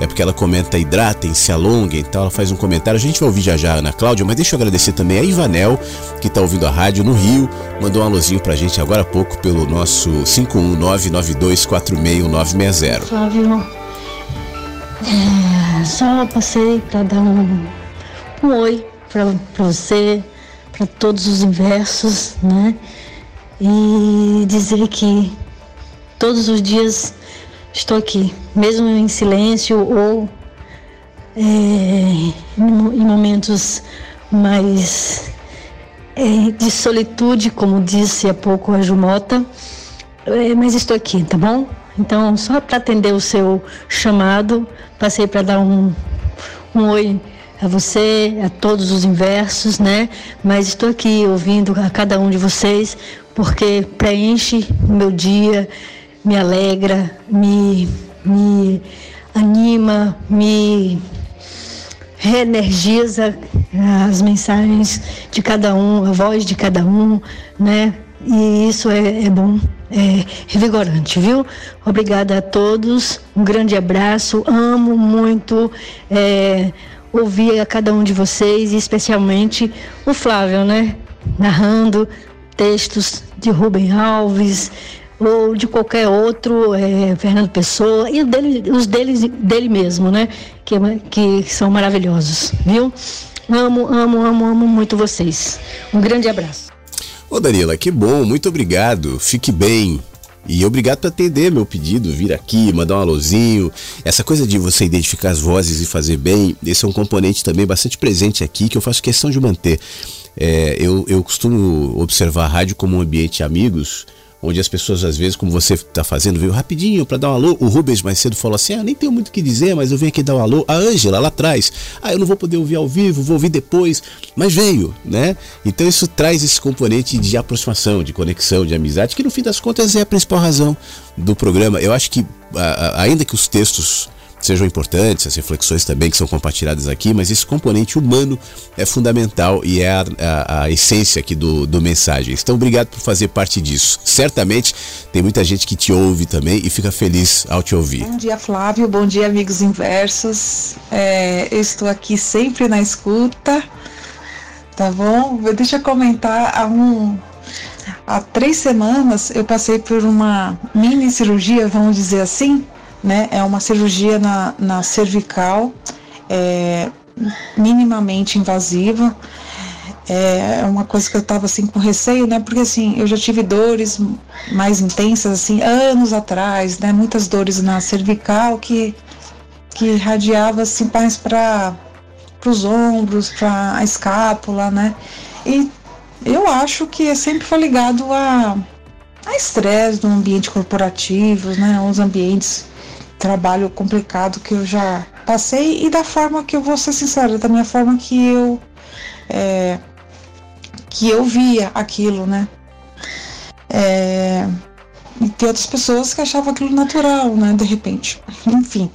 É porque ela comenta hidratem, se alonguem e tal. Ela faz um comentário. A gente vai ouvir já já a Ana Cláudia, mas deixa eu agradecer também a Ivanel, que tá ouvindo a rádio no Rio. Mandou um alôzinho pra gente agora há pouco pelo nosso 51992461960. Flávio, é, só passei para dar um, um oi para você, para todos os inversos, né? E dizer que todos os dias estou aqui, mesmo em silêncio ou é, em mo- em momentos mais é, de solitude, como disse há pouco a Jumota, é, mas estou aqui, tá bom? Então, só para atender o seu chamado, passei para dar um, um oi a você, a todos os inversos, né? Mas estou aqui ouvindo a cada um de vocês, porque preenche o meu dia, me alegra, me, me anima, me reenergiza as mensagens de cada um, a voz de cada um, né? E isso é, é bom, é revigorante, viu? Obrigada a todos, um grande abraço, amo muito é, ouvir a cada um de vocês, e especialmente o Flávio, né? Narrando textos de Rubem Alves ou de qualquer outro, é, Fernando Pessoa, e dele, os deles, dele mesmo, né? Que, que são maravilhosos, viu? Amo, amo, amo, amo muito vocês. Um grande abraço. Ô Danila, que bom, muito obrigado. Fique bem. E obrigado por atender meu pedido, vir aqui, mandar um alôzinho. Essa coisa de você identificar as vozes e fazer bem, esse é um componente também bastante presente aqui que eu faço questão de manter. É, eu, eu costumo observar a rádio como um ambiente de amigos, onde as pessoas, às vezes, como você está fazendo, veio rapidinho para dar um alô. O Rubens mais cedo falou assim: Ah, nem tenho muito o que dizer, mas eu venho aqui dar um alô. A Ângela lá atrás, ah, eu não vou poder ouvir ao vivo, vou ouvir depois, mas veio, né? Então isso traz esse componente de aproximação, de conexão, de amizade, que no fim das contas é a principal razão do programa. Eu acho que, ainda que os textos sejam importantes, as reflexões também que são compartilhadas aqui, mas esse componente humano é fundamental e é a, a- a essência aqui do, do Mensagens. Então, obrigado por fazer parte disso. Certamente tem muita gente que te ouve também e fica feliz ao te ouvir. Bom dia, Flávio. Bom dia, amigos inversos. É, eu estou aqui sempre na escuta, tá bom? Deixa eu comentar. Há, um, há três semanas eu passei por uma mini cirurgia, vamos dizer assim, né? É uma cirurgia na, na cervical, é, minimamente invasiva. É uma coisa que eu tava assim com receio, né? Porque assim, eu já tive dores mais intensas assim anos atrás, né? Muitas dores na cervical que que irradiava assim mais para os ombros, para a escápula, né? E eu acho que sempre foi ligado a a estresse do ambiente corporativo, né? Os ambientes trabalho complicado que eu já passei e da forma que eu vou ser sincera, da minha forma que eu é, que eu via aquilo, né? É, e tem outras pessoas que achavam aquilo natural, né? De repente. Enfim,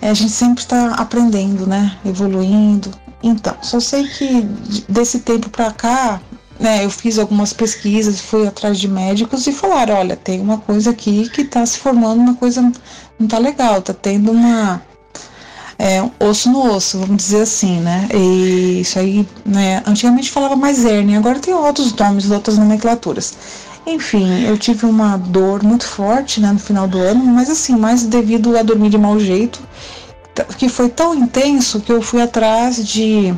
é, a gente sempre está aprendendo, né? Evoluindo. Então, só sei que de- desse tempo para cá, né? Eu fiz algumas pesquisas, fui atrás de médicos e falaram, olha, tem uma coisa aqui que está se formando uma coisa não tá legal, tá tendo uma é, um osso no osso, vamos dizer assim, né? E isso aí, né? Antigamente falava mais hérnia, agora tem outros nomes, outras nomenclaturas. Enfim, eu tive uma dor muito forte né, no final do ano, mas assim, mais devido a dormir de mau jeito, que foi tão intenso que eu fui atrás de.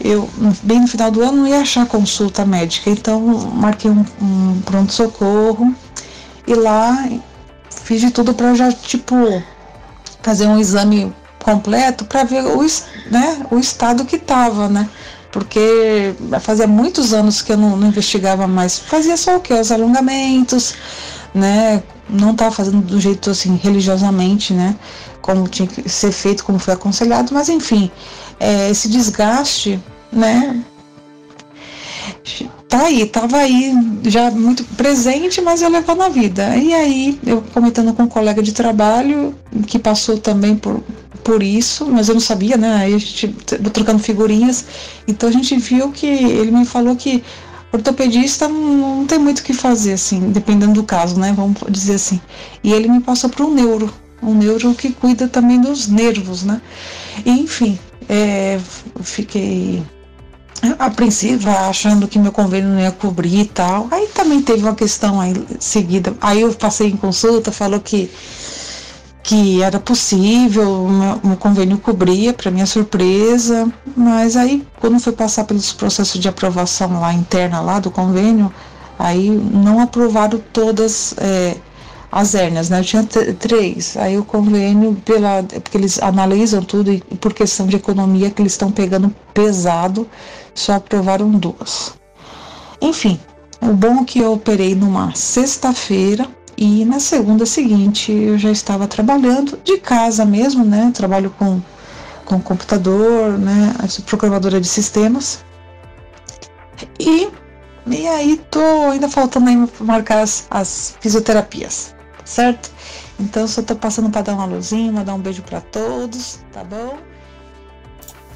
Eu, bem no final do ano, não ia achar consulta médica, então marquei um, um pronto-socorro e lá fiz de tudo para já, tipo, fazer um exame completo para ver o, né, o estado que tava, né? Porque fazia muitos anos que eu não, não investigava mais. Fazia só o que? Os alongamentos, né? Não estava fazendo do jeito assim, religiosamente, né? Como tinha que ser feito, como foi aconselhado, mas enfim, é, esse desgaste, né? Tá aí, tava aí já muito presente, mas eu levando a vida. E aí, eu comentando com um colega de trabalho que passou também por, por isso, mas eu não sabia, né? Aí a gente trocando figurinhas. Então a gente viu que ele me falou que ortopedista não, não tem muito o que fazer, assim, dependendo do caso, né? Vamos dizer assim. E ele me passou para um neuro, um neuro que cuida também dos nervos, né? E, enfim, é, fiquei a princípio achando que meu convênio não ia cobrir e tal. Aí também teve uma questão aí seguida. Aí eu passei em consulta, falou que que era possível, o convênio cobria, para minha surpresa, mas aí quando foi passar pelos processos de aprovação lá interna lá do convênio, aí não aprovaram todas é, as hérnias, né? Eu tinha três. Aí o convênio, pela, porque eles analisam tudo e por questão de economia que eles estão pegando pesado, só aprovaram duas. Enfim, o bom é que eu operei numa sexta-feira e na segunda seguinte eu já estava trabalhando de casa mesmo, né? Trabalho com, com computador, né? Sou programadora de sistemas. E, e aí tô ainda faltando aí marcar as, as fisioterapias, certo? Então só tô passando para dar uma luzinha, mandar um beijo para todos, tá bom?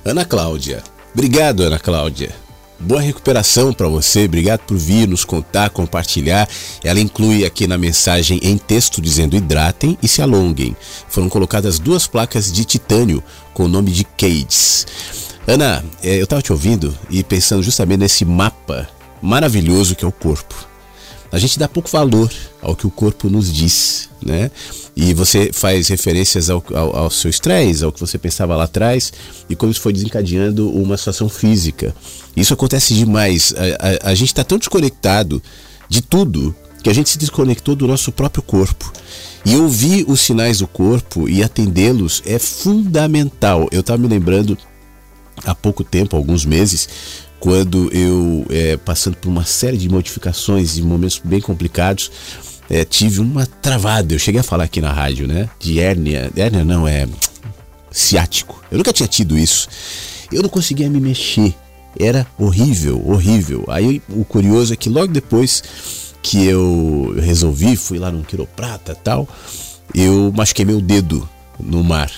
Ana Cláudia. Obrigado, Ana Cláudia. Boa recuperação para você, obrigado por vir nos contar, compartilhar. Ela inclui aqui na mensagem em texto dizendo hidratem e se alonguem. Foram colocadas duas placas de titânio com o nome de Cades. Ana, eh, eu estava te ouvindo e pensando justamente nesse mapa maravilhoso que é o corpo. A gente dá pouco valor ao que o corpo nos diz, né? E você faz referências ao, ao, ao seu estresse, ao que você pensava lá atrás e como isso foi desencadeando uma situação física. Isso acontece demais. A, a, a gente está tão desconectado de tudo que a gente se desconectou do nosso próprio corpo. E ouvir os sinais do corpo e atendê-los é fundamental. Eu estava me lembrando há pouco tempo, alguns meses, quando eu, é, passando por uma série de modificações e momentos bem complicados, é, tive uma travada. Eu cheguei a falar aqui na rádio, né? De hérnia. Hérnia não, é ciático. Eu nunca tinha tido isso. Eu não conseguia me mexer. Era horrível, horrível. Aí o curioso é que logo depois que eu resolvi, fui lá num quiroprata tal, eu machuquei meu dedo no mar.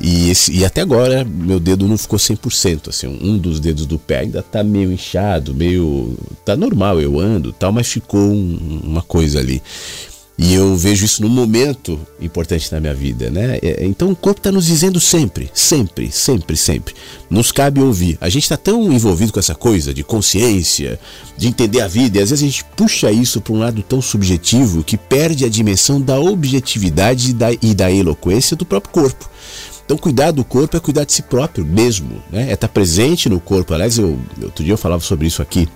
E, esse, e até agora meu dedo não ficou 100%, assim, um dos dedos do pé ainda tá meio inchado, meio tá normal, eu ando, tal, mas ficou um- uma coisa ali. E eu vejo isso num momento importante na minha vida, né? É, Então o corpo está nos dizendo sempre, sempre, sempre, sempre. Nos cabe ouvir. A gente está tão envolvido com essa coisa de consciência, de entender a vida, e às vezes a gente puxa isso para um lado tão subjetivo que perde a dimensão da objetividade e da, e da eloquência do próprio corpo. Então, cuidar do corpo é cuidar de si próprio mesmo, né? É estar presente no corpo. Aliás, eu, outro dia eu falava sobre isso aqui.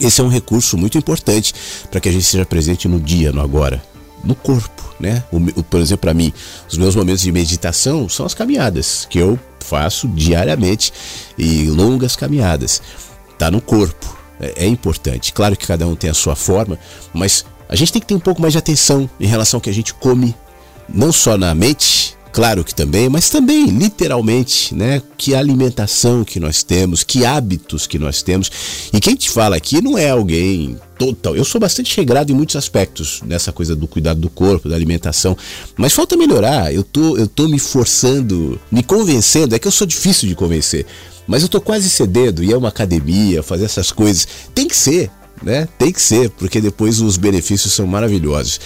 Esse é um recurso muito importante para que a gente seja presente no dia, no agora, no corpo, né? O, por exemplo, para mim, os meus momentos de meditação são as caminhadas que eu faço diariamente e longas caminhadas. Tá no corpo, é, é importante. Claro que cada um tem a sua forma, mas a gente tem que ter um pouco mais de atenção em relação ao que a gente come, não só na mente, claro que também, mas também literalmente, né? Que alimentação que nós temos, que hábitos que nós temos. E quem te fala aqui não é alguém total. Eu sou bastante regrado em muitos aspectos nessa coisa do cuidado do corpo, da alimentação, mas falta melhorar. Eu tô, eu tô me forçando, me convencendo. É que eu sou difícil de convencer, mas eu tô quase cedendo e é uma academia, fazer essas coisas. Tem que ser, né? Tem que ser, porque depois os benefícios são maravilhosos.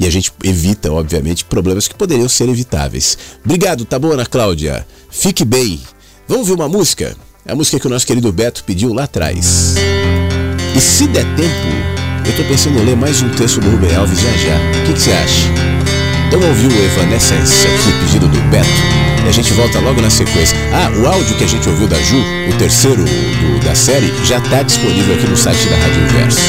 E a gente evita, obviamente, problemas que poderiam ser evitáveis. Obrigado, tá bom, Ana Cláudia? Fique bem. Vamos ver uma música? É a música que o nosso querido Beto pediu lá atrás. E se der tempo, Eu tô pensando em ler mais um texto do Rubem Alves já já. O que, que você acha? Então ouviu o Evanescence aqui, pedido do Beto. E a gente volta logo na sequência. Ah, o áudio que a gente ouviu da Ju, o terceiro do- da série, já está disponível aqui no site da Rádio Inverso.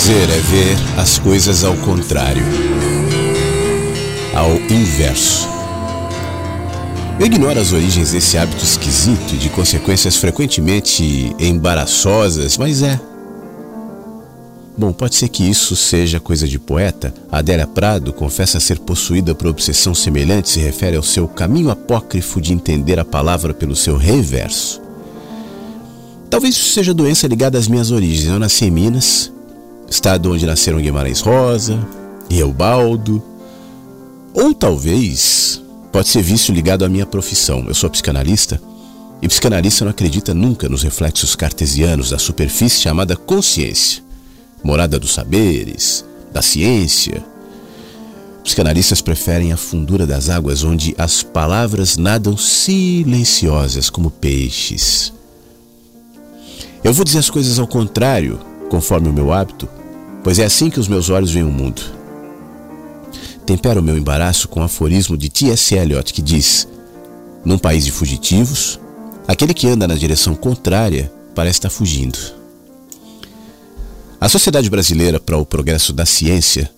Prazer é ver as coisas ao contrário, ao inverso. Eu ignoro as origens desse hábito esquisito e de consequências frequentemente embaraçosas, mas é. Bom, pode ser que isso seja coisa de poeta. Adélia Prado confessa ser possuída por obsessão semelhante, se refere ao seu caminho apócrifo de entender a palavra pelo seu reverso. Talvez isso seja doença ligada às minhas origens. Eu nasci em Minas, estado onde nasceram Guimarães Rosa, Eubaldo. Ou talvez pode ser visto ligado à minha profissão. Eu sou psicanalista e psicanalista não acredita nunca nos reflexos cartesianos da superfície chamada consciência, morada dos saberes, da ciência. Psicanalistas preferem a fundura das águas onde as palavras nadam silenciosas como peixes. Eu vou dizer as coisas ao contrário, conforme o meu hábito, pois é assim que os meus olhos veem o mundo. Tempero o meu embaraço com o aforismo de T.S. Eliot que diz: Num país de fugitivos, aquele que anda na direção contrária parece estar fugindo. A Sociedade Brasileira para o Progresso da Ciência,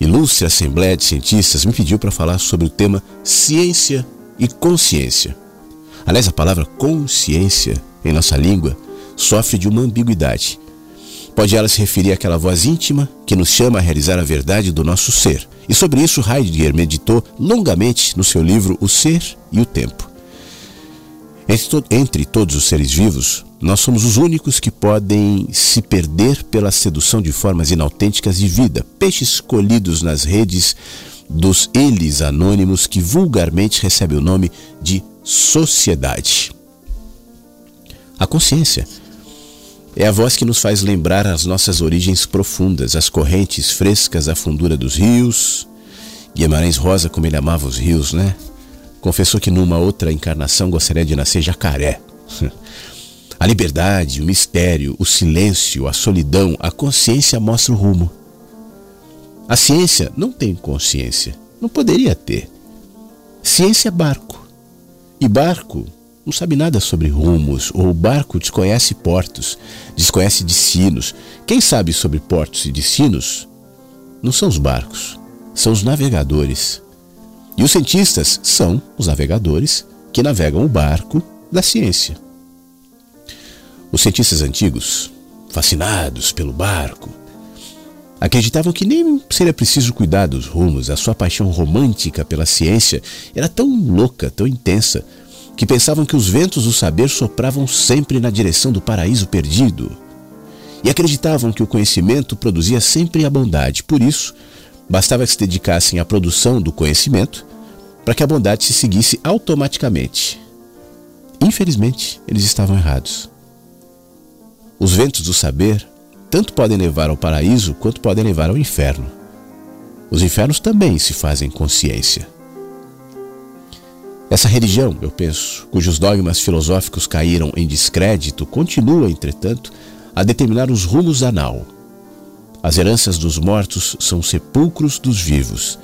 ilustre Assembleia de Cientistas, me pediu para falar sobre o tema ciência e consciência. Aliás, a palavra consciência em nossa língua sofre de uma ambiguidade. Pode ela se referir àquela voz íntima que nos chama a realizar a verdade do nosso ser. E sobre isso Heidegger meditou longamente no seu livro O Ser e o Tempo. Entre, entre todos os seres vivos, nós somos os únicos que podem se perder pela sedução de formas inautênticas de vida, peixes colhidos nas redes dos eles anônimos que vulgarmente recebem o nome de sociedade. A consciência é a voz que nos faz lembrar as nossas origens profundas, as correntes frescas, a fundura dos rios. Guimarães Rosa, como ele amava os rios, né? Confessou que numa outra encarnação gostaria de nascer jacaré. A liberdade, o mistério, o silêncio, a solidão, a consciência mostra o rumo. A ciência não tem consciência. Não poderia ter. Ciência é barco. E barco não sabe nada sobre rumos, ou o barco desconhece portos, desconhece destinos. Quem sabe sobre portos e destinos não são os barcos, são os navegadores. E os cientistas são os navegadores que navegam o barco da ciência. Os cientistas antigos, fascinados pelo barco, acreditavam que nem seria preciso cuidar dos rumos, a sua paixão romântica pela ciência era tão louca, tão intensa, que pensavam que os ventos do saber sopravam sempre na direção do paraíso perdido. E acreditavam que o conhecimento produzia sempre a bondade. Por isso, bastava que se dedicassem à produção do conhecimento para que a bondade se seguisse automaticamente. Infelizmente, eles estavam errados. Os ventos do saber tanto podem levar ao paraíso quanto podem levar ao inferno. Os infernos também se fazem consciência. Essa religião, eu penso, cujos dogmas filosóficos caíram em descrédito, continua, entretanto, a determinar os rumos da nau. As heranças dos mortos são sepulcros dos vivos.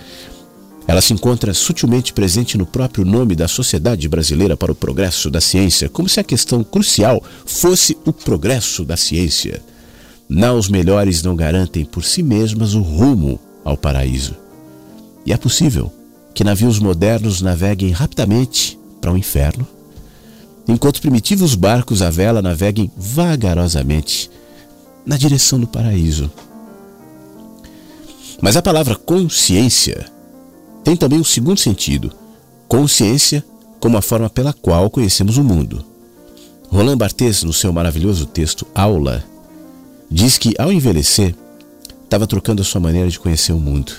Ela se encontra sutilmente presente no próprio nome da Sociedade Brasileira para o Progresso da Ciência, como se a questão crucial fosse o progresso da ciência. Naus melhores não garantem por si mesmas o rumo ao paraíso. E é possível que navios modernos naveguem rapidamente para o inferno, enquanto primitivos barcos à vela naveguem vagarosamente na direção do paraíso. Mas a palavra consciência tem também um segundo sentido: consciência como a forma pela qual conhecemos o mundo. Roland Barthes, no seu maravilhoso texto Aula, diz que ao envelhecer, estava trocando a sua maneira de conhecer o mundo.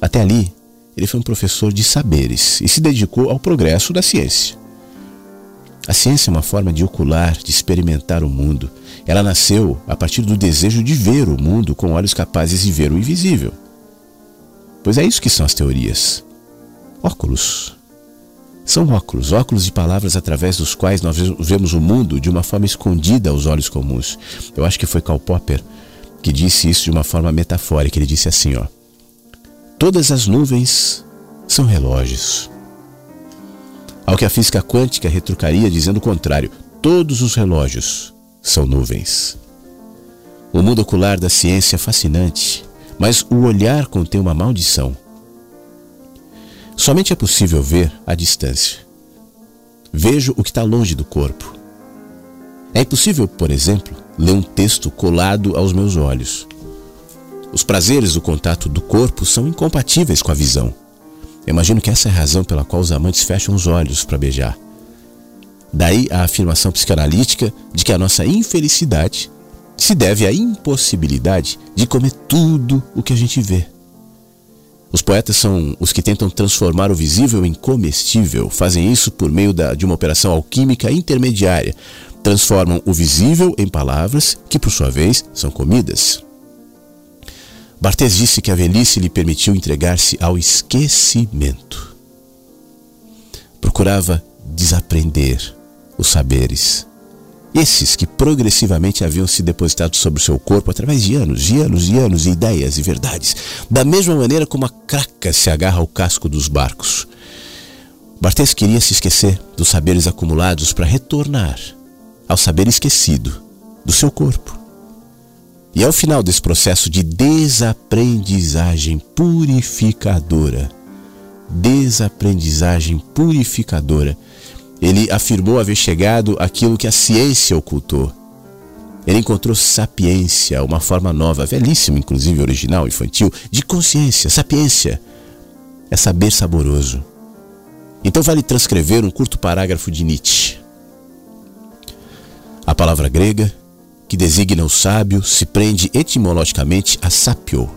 Até ali, ele foi um professor de saberes e se dedicou ao progresso da ciência. A ciência é uma forma de ocular, de experimentar o mundo. Ela nasceu a partir do desejo de ver o mundo com olhos capazes de ver o invisível. Pois é isso que são as teorias. Óculos. São óculos, óculos de palavras através dos quais nós vemos o mundo de uma forma escondida aos olhos comuns. Eu acho que foi Karl Popper que disse isso de uma forma metafórica. Ele disse assim, ó: Todas as nuvens são relógios. Ao que a física quântica retrucaria dizendo o contrário: todos os relógios são nuvens. O mundo ocular da ciência é fascinante, mas o olhar contém uma maldição. Somente é possível ver à distância. Vejo o que está longe do corpo. É impossível, por exemplo, ler um texto colado aos meus olhos. Os prazeres do contato do corpo são incompatíveis com a visão. imagino que essa é a razão pela qual os amantes fecham os olhos para beijar. Daí a afirmação psicanalítica de que a nossa infelicidade se deve à impossibilidade de comer tudo o que a gente vê. Os poetas são os que tentam transformar o visível em comestível. Fazem isso por meio da, de uma operação alquímica intermediária. Transformam o visível em palavras que, por sua vez, são comidas. Barthes disse que a velhice lhe permitiu entregar-se ao esquecimento. Procurava desaprender os saberes esses que progressivamente haviam se depositado sobre o seu corpo através de anos, de anos e anos de ideias e verdades, da mesma maneira como a craca se agarra ao casco dos barcos. Barthes queria se esquecer dos saberes acumulados para retornar ao saber esquecido do seu corpo. E ao final desse processo de desaprendizagem purificadora, desaprendizagem purificadora, ele afirmou haver chegado àquilo que a ciência ocultou. Ele encontrou sapiência, uma forma nova, velhíssima, inclusive original, infantil, de consciência. Sapiência é saber saboroso. Então vale transcrever um curto parágrafo de Nietzsche. A palavra grega, que designa o sábio, se prende etimologicamente a sapio.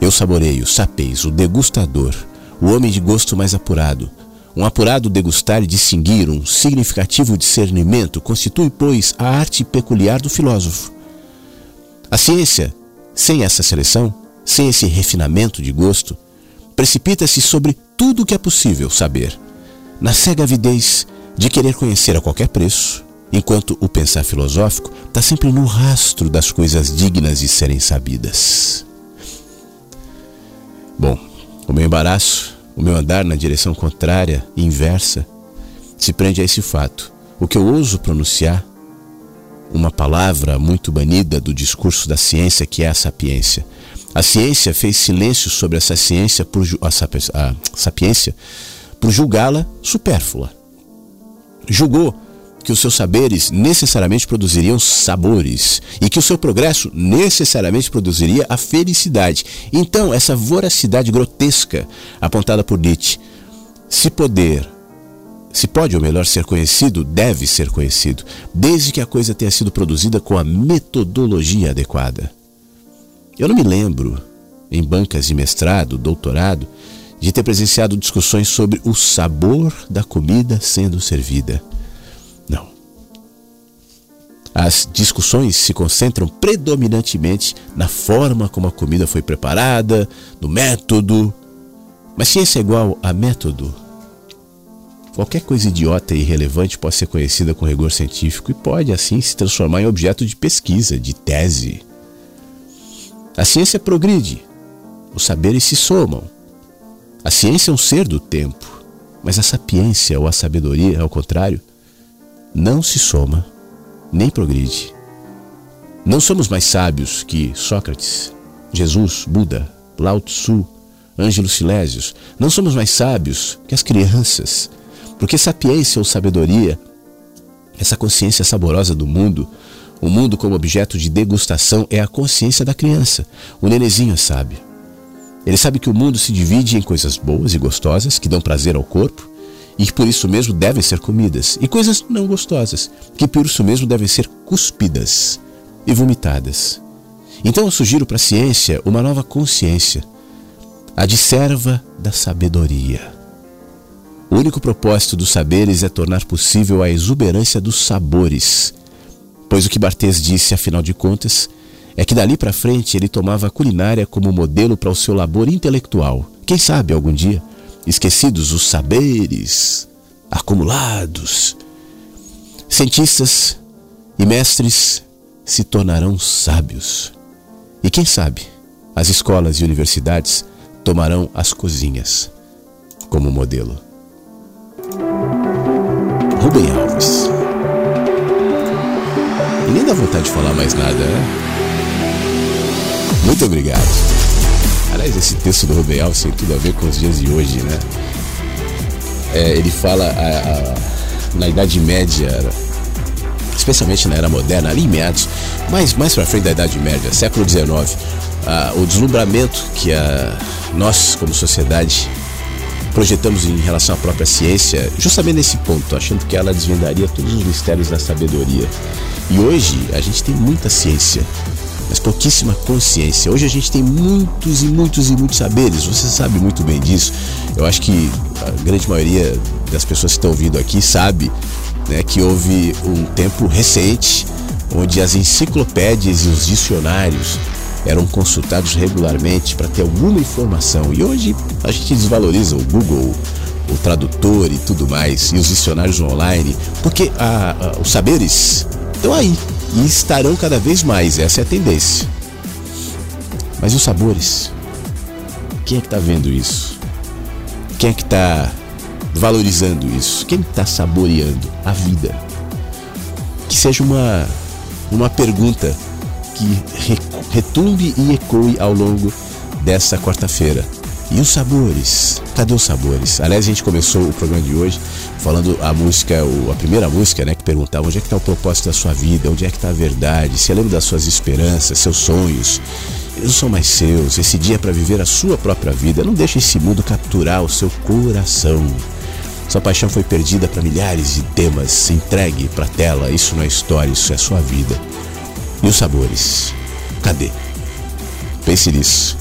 Eu saboreio, sapeis, o degustador, o homem de gosto mais apurado, um apurado degustar e distinguir, um significativo discernimento constitui, pois, a arte peculiar do filósofo. A ciência, sem essa seleção, sem esse refinamento de gosto, precipita-se sobre tudo o que é possível saber, na cega avidez de querer conhecer a qualquer preço, enquanto o pensar filosófico está sempre no rastro das coisas dignas de serem sabidas. Bom, o meu embaraço o meu andar na direção contrária e inversa se prende a esse fato. O que eu ouso pronunciar, uma palavra muito banida do discurso da ciência, que é a sapiência. A ciência fez silêncio sobre essa ciência por a, a sapiência por julgá-la supérflua. Julgou que os seus saberes necessariamente produziriam sabores e que o seu progresso necessariamente produziria a felicidade. Então, essa voracidade grotesca apontada por Nietzsche, se poder, se pode ou melhor ser conhecido, deve ser conhecido, desde que a coisa tenha sido produzida com a metodologia adequada. Eu não me lembro, em bancas de mestrado, doutorado, de ter presenciado discussões sobre o sabor da comida sendo servida. As discussões se concentram predominantemente na forma como a comida foi preparada, no método. Mas ciência é igual a método. Qualquer coisa idiota e irrelevante pode ser conhecida com rigor científico e pode, assim, se transformar em objeto de pesquisa, de tese. A ciência progride, os saberes se somam. A ciência é um ser do tempo, mas a sapiência ou a sabedoria, ao contrário, não se soma nem progride. Não somos mais sábios que Sócrates, Jesus, Buda, Lao Tzu, Ângelo Silésios. Não somos mais sábios que as crianças, porque sapiência ou sabedoria, essa consciência saborosa do mundo, o mundo como objeto de degustação é a consciência da criança. O nenezinho é sábio. Ele sabe que o mundo se divide em coisas boas e gostosas que dão prazer ao corpo e que por isso mesmo devem ser comidas, e coisas não gostosas, que por isso mesmo devem ser cuspidas e vomitadas. Então eu sugiro para a ciência uma nova consciência, a de serva da sabedoria. O único propósito dos saberes é tornar possível a exuberância dos sabores, pois o que Barthes disse, afinal de contas, é que dali para frente ele tomava a culinária como modelo para o seu labor intelectual. Quem sabe algum dia esquecidos os saberes acumulados. Cientistas e mestres se tornarão sábios. E quem sabe, as escolas e universidades tomarão as cozinhas como modelo. Rubem Alves. E nem dá vontade de falar mais nada, né? Muito obrigado. Aliás, esse texto do Rubem Alves tem tudo a ver com os dias de hoje, né? É, ele fala a, a, na Idade Média, especialmente na Era Moderna, ali em meados, mais, mais para frente da Idade Média, século XIX, o deslumbramento que a, nós, como sociedade, projetamos em relação à própria ciência, justamente nesse ponto, achando que ela desvendaria todos os mistérios da sabedoria. E hoje a gente tem muita ciência, mas pouquíssima consciência. Hoje a gente tem muitos e muitos e muitos saberes, você sabe muito bem disso. Eu acho que a grande maioria das pessoas que estão ouvindo aqui sabe né, que houve um tempo recente onde as enciclopédias e os dicionários eram consultados regularmente para ter alguma informação. E hoje a gente desvaloriza o Google, o tradutor e tudo mais, e os dicionários online, porque a, os saberes estão aí e estarão cada vez mais, essa é a tendência. Mas os sabores? Quem é que está vendo isso? Quem é que está valorizando isso? Quem está saboreando a vida? Que seja uma, uma pergunta que retumbe e ecoe ao longo dessa quarta-feira. E os sabores? Cadê os sabores? Aliás, a gente começou o programa de hoje falando a música, a primeira música, né, que perguntava onde é que está o propósito da sua vida, onde é que está a verdade, se lembra das suas esperanças, seus sonhos. Eles são mais seus. Esse dia é para viver a sua própria vida. Não deixe esse mundo capturar o seu coração. Sua paixão foi perdida para milhares de temas. Entregue para tela. Isso não é história, isso é sua vida. E os sabores? Cadê? Pense nisso.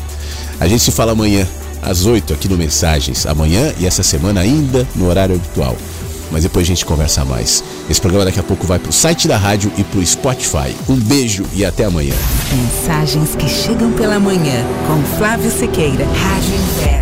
A gente se fala amanhã, às 8 aqui no Mensagens. Amanhã e essa semana ainda no horário habitual. Mas depois a gente conversa mais. Esse programa daqui a pouco vai pro site da rádio e pro Spotify. Um beijo e até amanhã. Mensagens que chegam pela manhã com Flávio Sequeira, Rádio